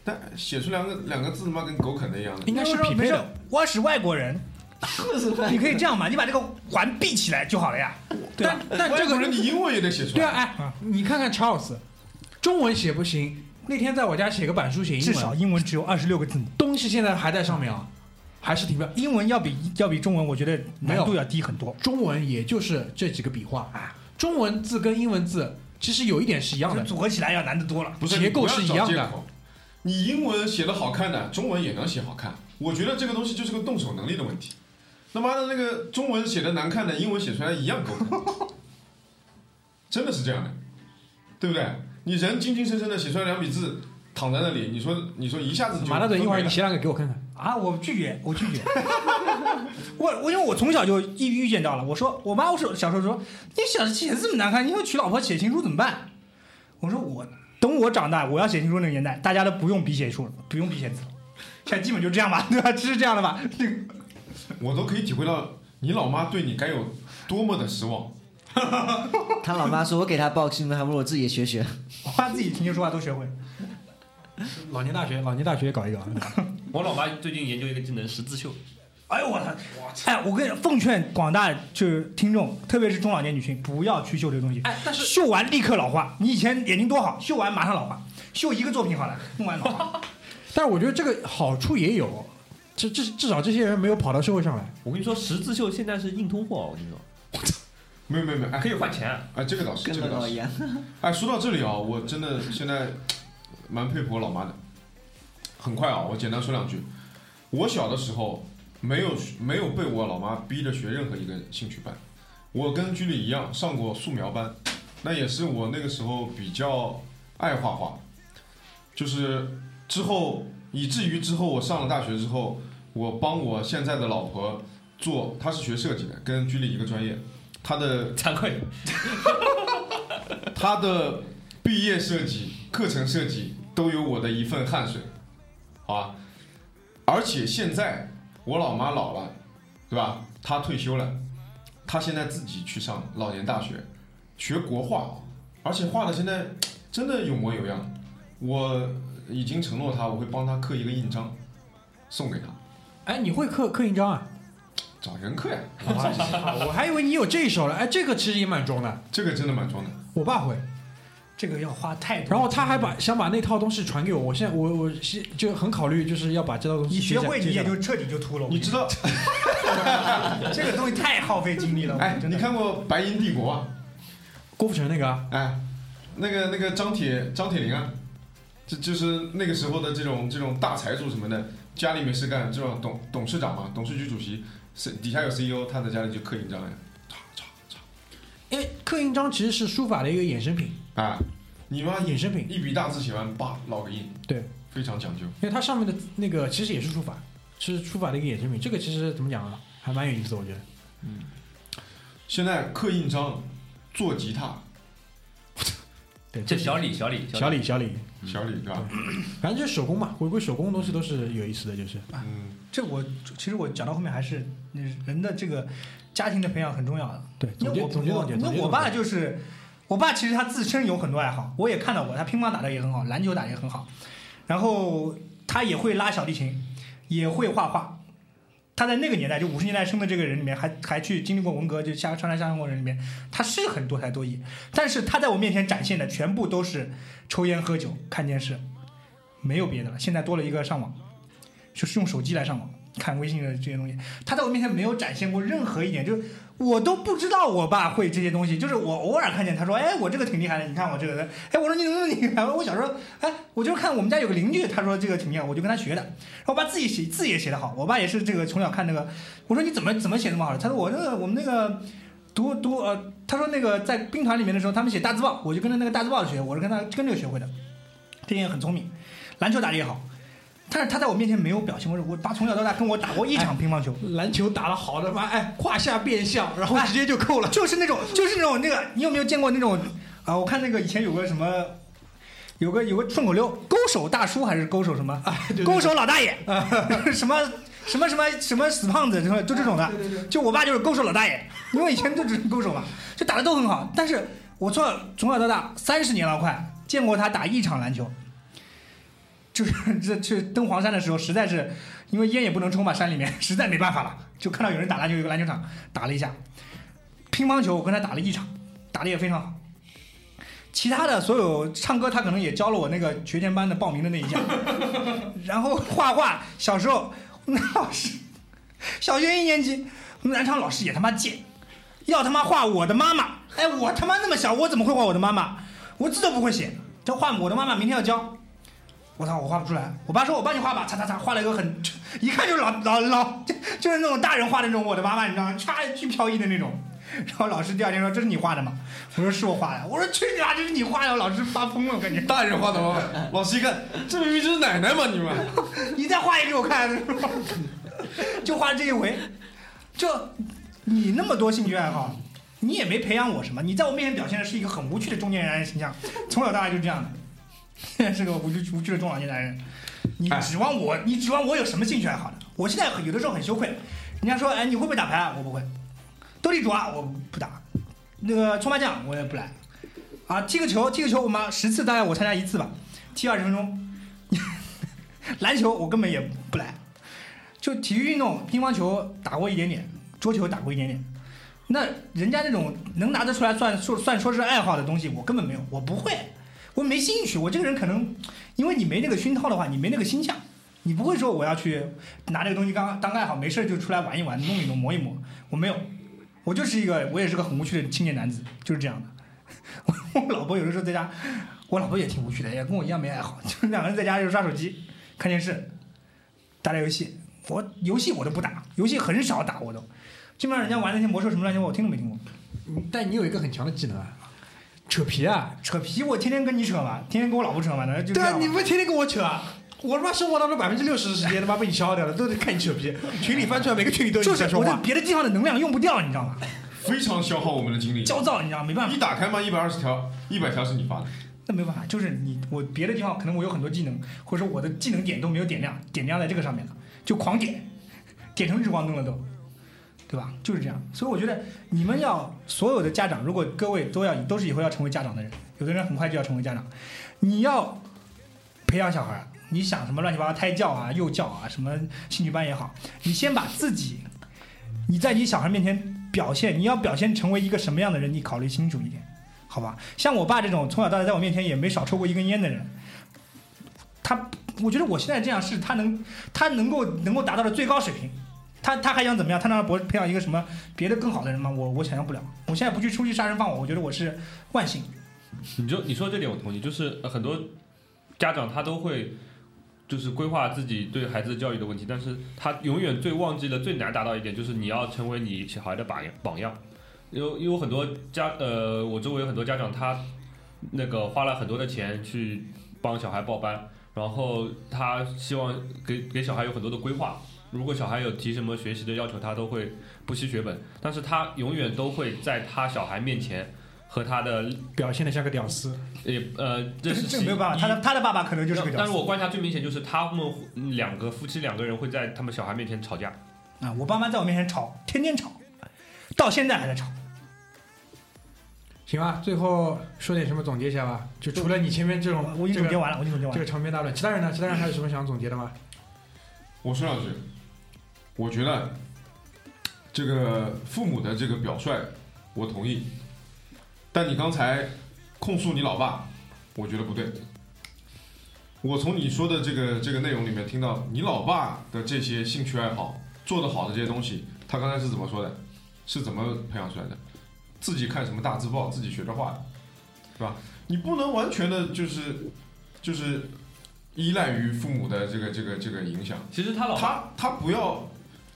但写出两个两个字，他妈跟狗啃的一样的。应该是匹配的。，我 是外国人，你可以这样嘛，你把这个环闭起来就好了呀，对吧？但但这个外国人你英文也得写出来对啊，来。哎，你看看 Charles，中文写不行，那天在我家写个板书写英文至少文，英文只有二十六个字母，东西现在还在上面啊，还是挺漂亮。英文要比要比中文，我觉得难度要低很多。中文也就是这几个笔画啊，中文字跟英文字其实有一点是一样的，组合起来要难得多了。不是结构是一样的。你英文写的好看的，中文也能写好看。我觉得这个东西就是个动手能力的问题。他妈的那个中文写的难看的，英文写出来一样够，真的是这样的，对不对？你人精精神神的写出来两笔字，躺在那里，你说你说一下子就马大嘴，一会儿你写两个给我看看。啊，我拒绝，我拒绝。我我因为我从小就遇遇见到了，我说我妈我说小时候说你小写字这么难看，你以后娶老婆写情书怎么办？我说我等我长大，我要写情书那个年代，大家都不用笔写书了，不用笔写字了，现在基本就这样吧，对吧？是这样的吧？这 个我都可以体会到你老妈对你该有多么的失望。他老妈说我给他报新闻，还不如我自己也学学。我妈自己听说话都学会。老年大学，老年大学搞一搞。我老妈最近研究一个技能，十字绣。哎呦我操！哎，我跟你奉劝广大就是听众，特别是中老年女性，不要去绣这个东西。哎，但是绣完立刻老化。你以前眼睛多好，绣完马上老化。绣一个作品好了，弄完老化。但是我觉得这个好处也有，至至至少这些人没有跑到社会上来。我跟你说，十字绣现在是硬通货，我跟你说，没有没有没有，哎可以换钱。哎，这个倒是，跟这个倒是。哎，说到这里啊，我真的现在蛮佩服我老妈的。很快啊，我简单说两句。我小的时候没有没有被我老妈逼着学任何一个兴趣班，我跟居里一样上过素描班，那也是我那个时候比较爱画画，就是之后以至于之后我上了大学之后，我帮我现在的老婆做，她是学设计的，跟居里一个专业，她的惭愧，他的毕业设计、课程设计都有我的一份汗水，好吧？而且现在我老妈老了，对吧？她退休了，她现在自己去上老年大学学国画，而且画的现在真的有模有样。我已经承诺她，我会帮她刻一个印章，送给她，哎，你会刻刻印章啊？找人刻呀。我还以为你有这一手了。哎，这个其实也蛮装的。这个真的蛮装的。我爸会，这个要花太多。然后他还把想把那套东西传给我。我现在我我是就很考虑，就是要把这套东西你学会，你也就彻底就秃了。你知道，这个东西太耗费精力了。哎，你看过《白银帝国》啊？郭富城那个啊哎，那个那个张铁张铁林啊，这就是那个时候的这种这种大财主什么的，家里没事干，这种董董事长嘛，董事局主席，是底下有 CEO，他在家里就刻印章呀，嚓嚓嚓，因为刻印章其实是书法的一个衍生品，啊，你妈衍生品，一笔大字写完，叭烙个印，对，非常讲究。因为它上面的那个其实也是书法，是书法的一个衍生品。这个其实怎么讲啊，还蛮有意思的，我觉得。嗯。现在刻印章、做吉他，对，这小李小李小李小李，小李对吧？反正就是手工嘛，回归手工的东西都是有意思的，就是。嗯，这我其实我讲到后面还是人的这个家庭的培养很重要的。对，因为我总结总结总结。我因为我爸就是，我爸其实他自身有很多爱好，我也看到过，他乒乓打得也很好，篮球打得也很好，然后他也会拉小提琴，也会画画。他在那个年代，就五十年代生的这个人里面，还还去经历过文革，就下川南下乡过人里面，他是很多才多艺，但是他在我面前展现的全部都是抽烟喝酒看电视，没有别的了。现在多了一个上网，就是用手机来上网看微信的这些东西。他在我面前没有展现过任何一点，就是我都不知道我爸会这些东西。就是我偶尔看见他说，哎，我这个挺厉害的，你看我这个，哎，我说你怎么厉害？我小时候，哎，我就看我们家有个邻居，他说这个挺厉害，我就跟他学的。然后我爸自己写字也写得好，我爸也是这个从小看那个，我说你怎么怎么写那么好？他说我那个我们那个。读读呃，他说那个在兵团里面的时候，他们写大字报，我就跟着那个大字报学，我是跟他跟这个学会的。这也很聪明，篮球打得也好，但是他在我面前没有表现过。我爸从小到大跟我打过一场乒乓球，篮球打得好的妈，哎，胯下变向，然后直接就扣了。就是那种，就是那种那个，你有没有见过那种啊？我看那个以前有个什么，有个有个顺口溜，勾手大叔还是勾手什么？对对勾手老大爷，啊 什么什么什么什么死胖子，什么就这种的。就我爸就是勾手老大爷，因为以前就只是勾手嘛，就打的都很好。但是我从小从小到大三十年了快，见过他打一场篮球。就是 这去登黄山的时候，实在是因为烟也不能抽嘛，山里面 实在没办法了，就看到有人打篮球，有个篮球场打了一下。乒乓球我跟他打了一场，打的也非常好。其他的所有唱歌，他可能也教了我那个学前班的报名的那一项。然后画画，小时候那老师，小学一年级，南昌老师也他妈贱，要他妈画我的妈妈。哎，我他妈那么小，我怎么会画我的妈妈？我字都不会写，这画我的妈妈明天要交。我操，我画不出来。我爸说：“我帮你画吧。”擦擦擦，画了一个很，一看就是老老老，就就是那种大人画的那种我的妈妈，你知道吗？歘，巨飘逸的那种。然后老师第二天说：“这是你画的吗？”我说：“是我画的。”我说：“去你妈！这是你画的！”老师发疯了，我感觉。大人画的妈妈，老师一看，这明明就是奶奶嘛，你们。你再画一个给我看，就画这一回。就你那么多兴趣爱好，你也没培养我什么。你在我面前表现的是一个很无趣的中年男人形象，从小到大就这样的。现在 是个无趣无趣的中老年男人，你指望我？你指望我有什么兴趣爱好呢？我现在有的时候很羞愧。人家说，哎，你会不会打牌啊？我不会。斗地主啊，我不打。那个搓麻将我也不来。啊，踢个球，踢个球，我妈十次大概我参加一次吧，踢二十分钟。篮球我根本也不来。就体育运动，乒乓球打过一点点，桌球打过一点点。那人家那种能拿得出来算说算说是爱好的东西，我根本没有，我不会。我没兴趣，我这个人可能，因为你没那个熏陶的话，你没那个心象，你不会说我要去拿这个东西当当爱好，没事就出来玩一玩，弄一弄，磨一磨。我没有，我就是一个，我也是个很无趣的青年男子，就是这样的。我老婆有的时候在家，我老婆也挺无趣的，也跟我一样没爱好，就两个人在家就刷手机、看电视、打打游戏。我游戏我都不打，游戏很少打，我都基本上人家玩那些魔兽什么乱七八糟，我听都没听过。但你有一个很强的技能啊，扯皮啊。扯皮，我天天跟你扯嘛，天天跟我老婆扯嘛，那就这对啊，你不天天跟我扯啊？我他妈生活当中百分之六十的时间他妈被你消耗掉了，都得看你扯皮。群里翻出来，每个群里都有就是我在说话。别的地方的能量用不掉，你知道吗？非常消耗我们的精力。焦躁，你知道吗？没办法一，打开嘛，一百二十条，一百条是你发的。那没办法，就是你我别的地方可能我有很多技能，或者说我的技能点都没有点亮，点亮在这个上面了，就狂点，点成日光灯了都，对吧？就是这样。所以我觉得你们要所有的家长，如果各位都要都是以后要成为家长的人，有的人很快就要成为家长，你要培养小孩，你想什么乱七八糟胎教啊、幼教啊，什么兴趣班也好，你先把自己，你在你小孩面前表现，你要表现成为一个什么样的人，你考虑清楚一点，好吧？像我爸这种从小到大在我面前也没少抽过一根烟的人，他，我觉得我现在这样是他能，他能够能够达到的最高水平。他他还想怎么样？他让我培养一个什么别的更好的人吗？我我想象不了。我现在不去出去杀人放火，我觉得我是万幸。你就你说这点我同意，就是很多家长他都会就是规划自己对孩子教育的问题，但是他永远最忘记了最难达到一点，就是你要成为你小孩的榜样榜样。有有很多家呃，我周围有很多家长，他那个花了很多的钱去帮小孩报班，然后他希望给给小孩有很多的规划，如果小孩有提什么学习的要求，他都会不惜血本，但是他永远都会在他小孩面前和他的表现的像个屌丝，也呃，这这是这个没有办法，他的他的爸爸可能就是个屌丝但是我观察最明显就是他们两个夫妻两个人会在他们小孩面前吵架。啊！我爸妈在我面前吵，天天吵，到现在还在吵。行吧？最后说点什么总结一下吧？就除了你前面这种，我已经总结完了，我已经总结完了。这个长篇大论，其他人呢？其他人还有什么想总结的吗？我说两句，我觉得这个父母的这个表率，我同意。但你刚才控诉你老爸，我觉得不对。我从你说的这个这个内容里面听到，你老爸的这些兴趣爱好做得好的这些东西，他刚才是怎么说的？是怎么培养出来的？自己看什么大字报，自己学着画的，是吧？你不能完全的就是就是依赖于父母的这个这个这个影响。其实他老他他不要，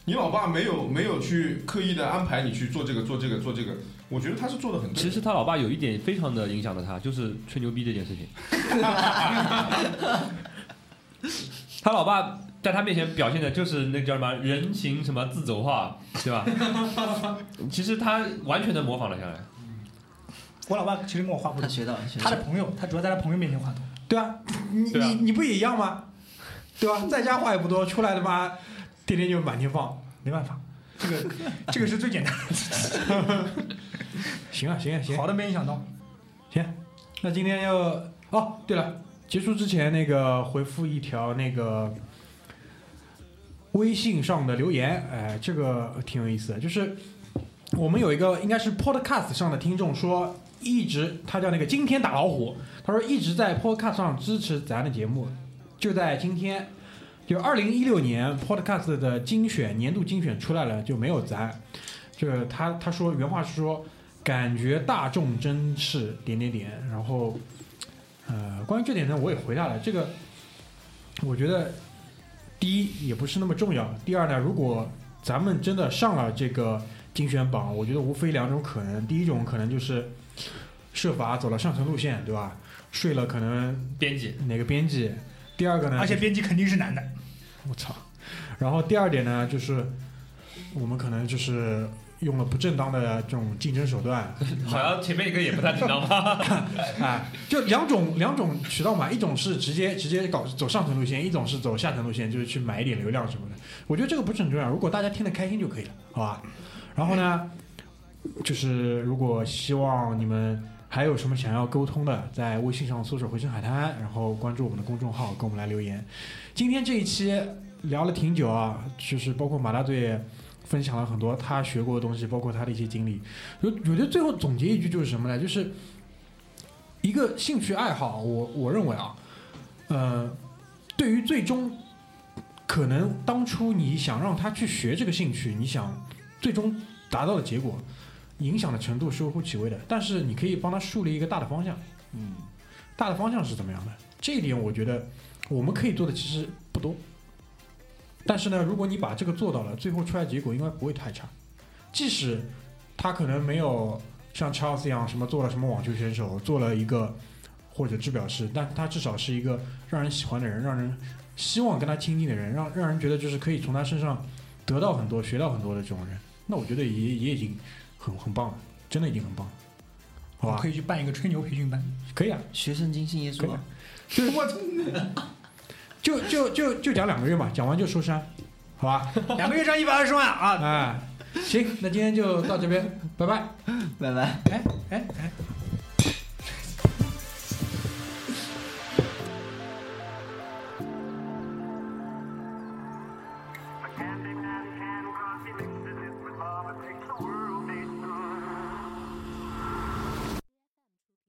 你老爸没有没有去刻意的安排你去做这个做这个做这个，我觉得他是做的很对。其实他老爸有一点非常的影响了他，就是吹牛逼这件事情。他老爸在他面前表现的就是那个叫什么人形什么自走画，对吧？其实他完全的模仿了下来。我老爸其实跟我画不同，他学到学到他的朋友，他主要在他朋友面前画图。对啊，你对啊你你不也一样吗？对吧？在家话也不多，出来他妈天天就满天放，没办法，这个 这个是最简单的行啊行啊行，啊好的没影响到。行，那今天要哦，对了，结束之前那个回复一条那个微信上的留言，哎，这个挺有意思的，就是我们有一个应该是 Podcast 上的听众说，一直他叫那个今天打老虎，他说一直在 Podcast 上支持咱的节目，就在今天。就二零一六年 Podcast 的精选年度精选出来了，就没有咱。就是他他说原话是说，感觉大众真是点点点。然后，呃，关于这点呢，我也回答了。这个，我觉得第一也不是那么重要。第二呢，如果咱们真的上了这个精选榜，我觉得无非两种可能。第一种可能就是设法走了上层路线，对吧？睡了可能编辑哪个编辑。第二个呢，而且编辑肯定是男的，我操！然后第二点呢，就是我们可能就是用了不正当的这种竞争手段，好像前面一个也不太正当吧？啊，就两种两种渠道嘛，一种是直接直接搞走上层路线，一种是走下层路线，就是去买一点流量什么的。我觉得这个不是很重要，如果大家听得开心就可以了，好吧？然后呢，就是如果希望你们还有什么想要沟通的，在微信上搜索“回声海滩”，然后关注我们的公众号，跟我们来留言。今天这一期聊了挺久啊，就是包括马大队分享了很多他学过的东西，包括他的一些经历。我我觉得最后总结一句就是什么呢？就是一个兴趣爱好，我我认为啊，呃，对于最终可能当初你想让他去学这个兴趣，你想最终达到的结果，影响的程度是微乎其微的。但是你可以帮他树立一个大的方向，嗯，大的方向是怎么样的？这一点我觉得我们可以做的其实不多。但是呢，如果你把这个做到了，最后出来结果应该不会太差。即使他可能没有像 Charles 一样什么做了什么网球选手，做了一个或者制表师，但他至少是一个让人喜欢的人，让人希望跟他亲近的人，让让人觉得就是可以从他身上得到很多、学到很多的这种人。那我觉得也也已经很很棒了，真的已经很棒了，好吧可？以去办一个吹牛培训班。可以啊，学生精信耶稣啊，我就就就就讲两个月嘛，讲完就收山，好吧？两个月赚一百二十万啊！哎，行，那今天就到这边，拜拜。拜拜。哎哎哎，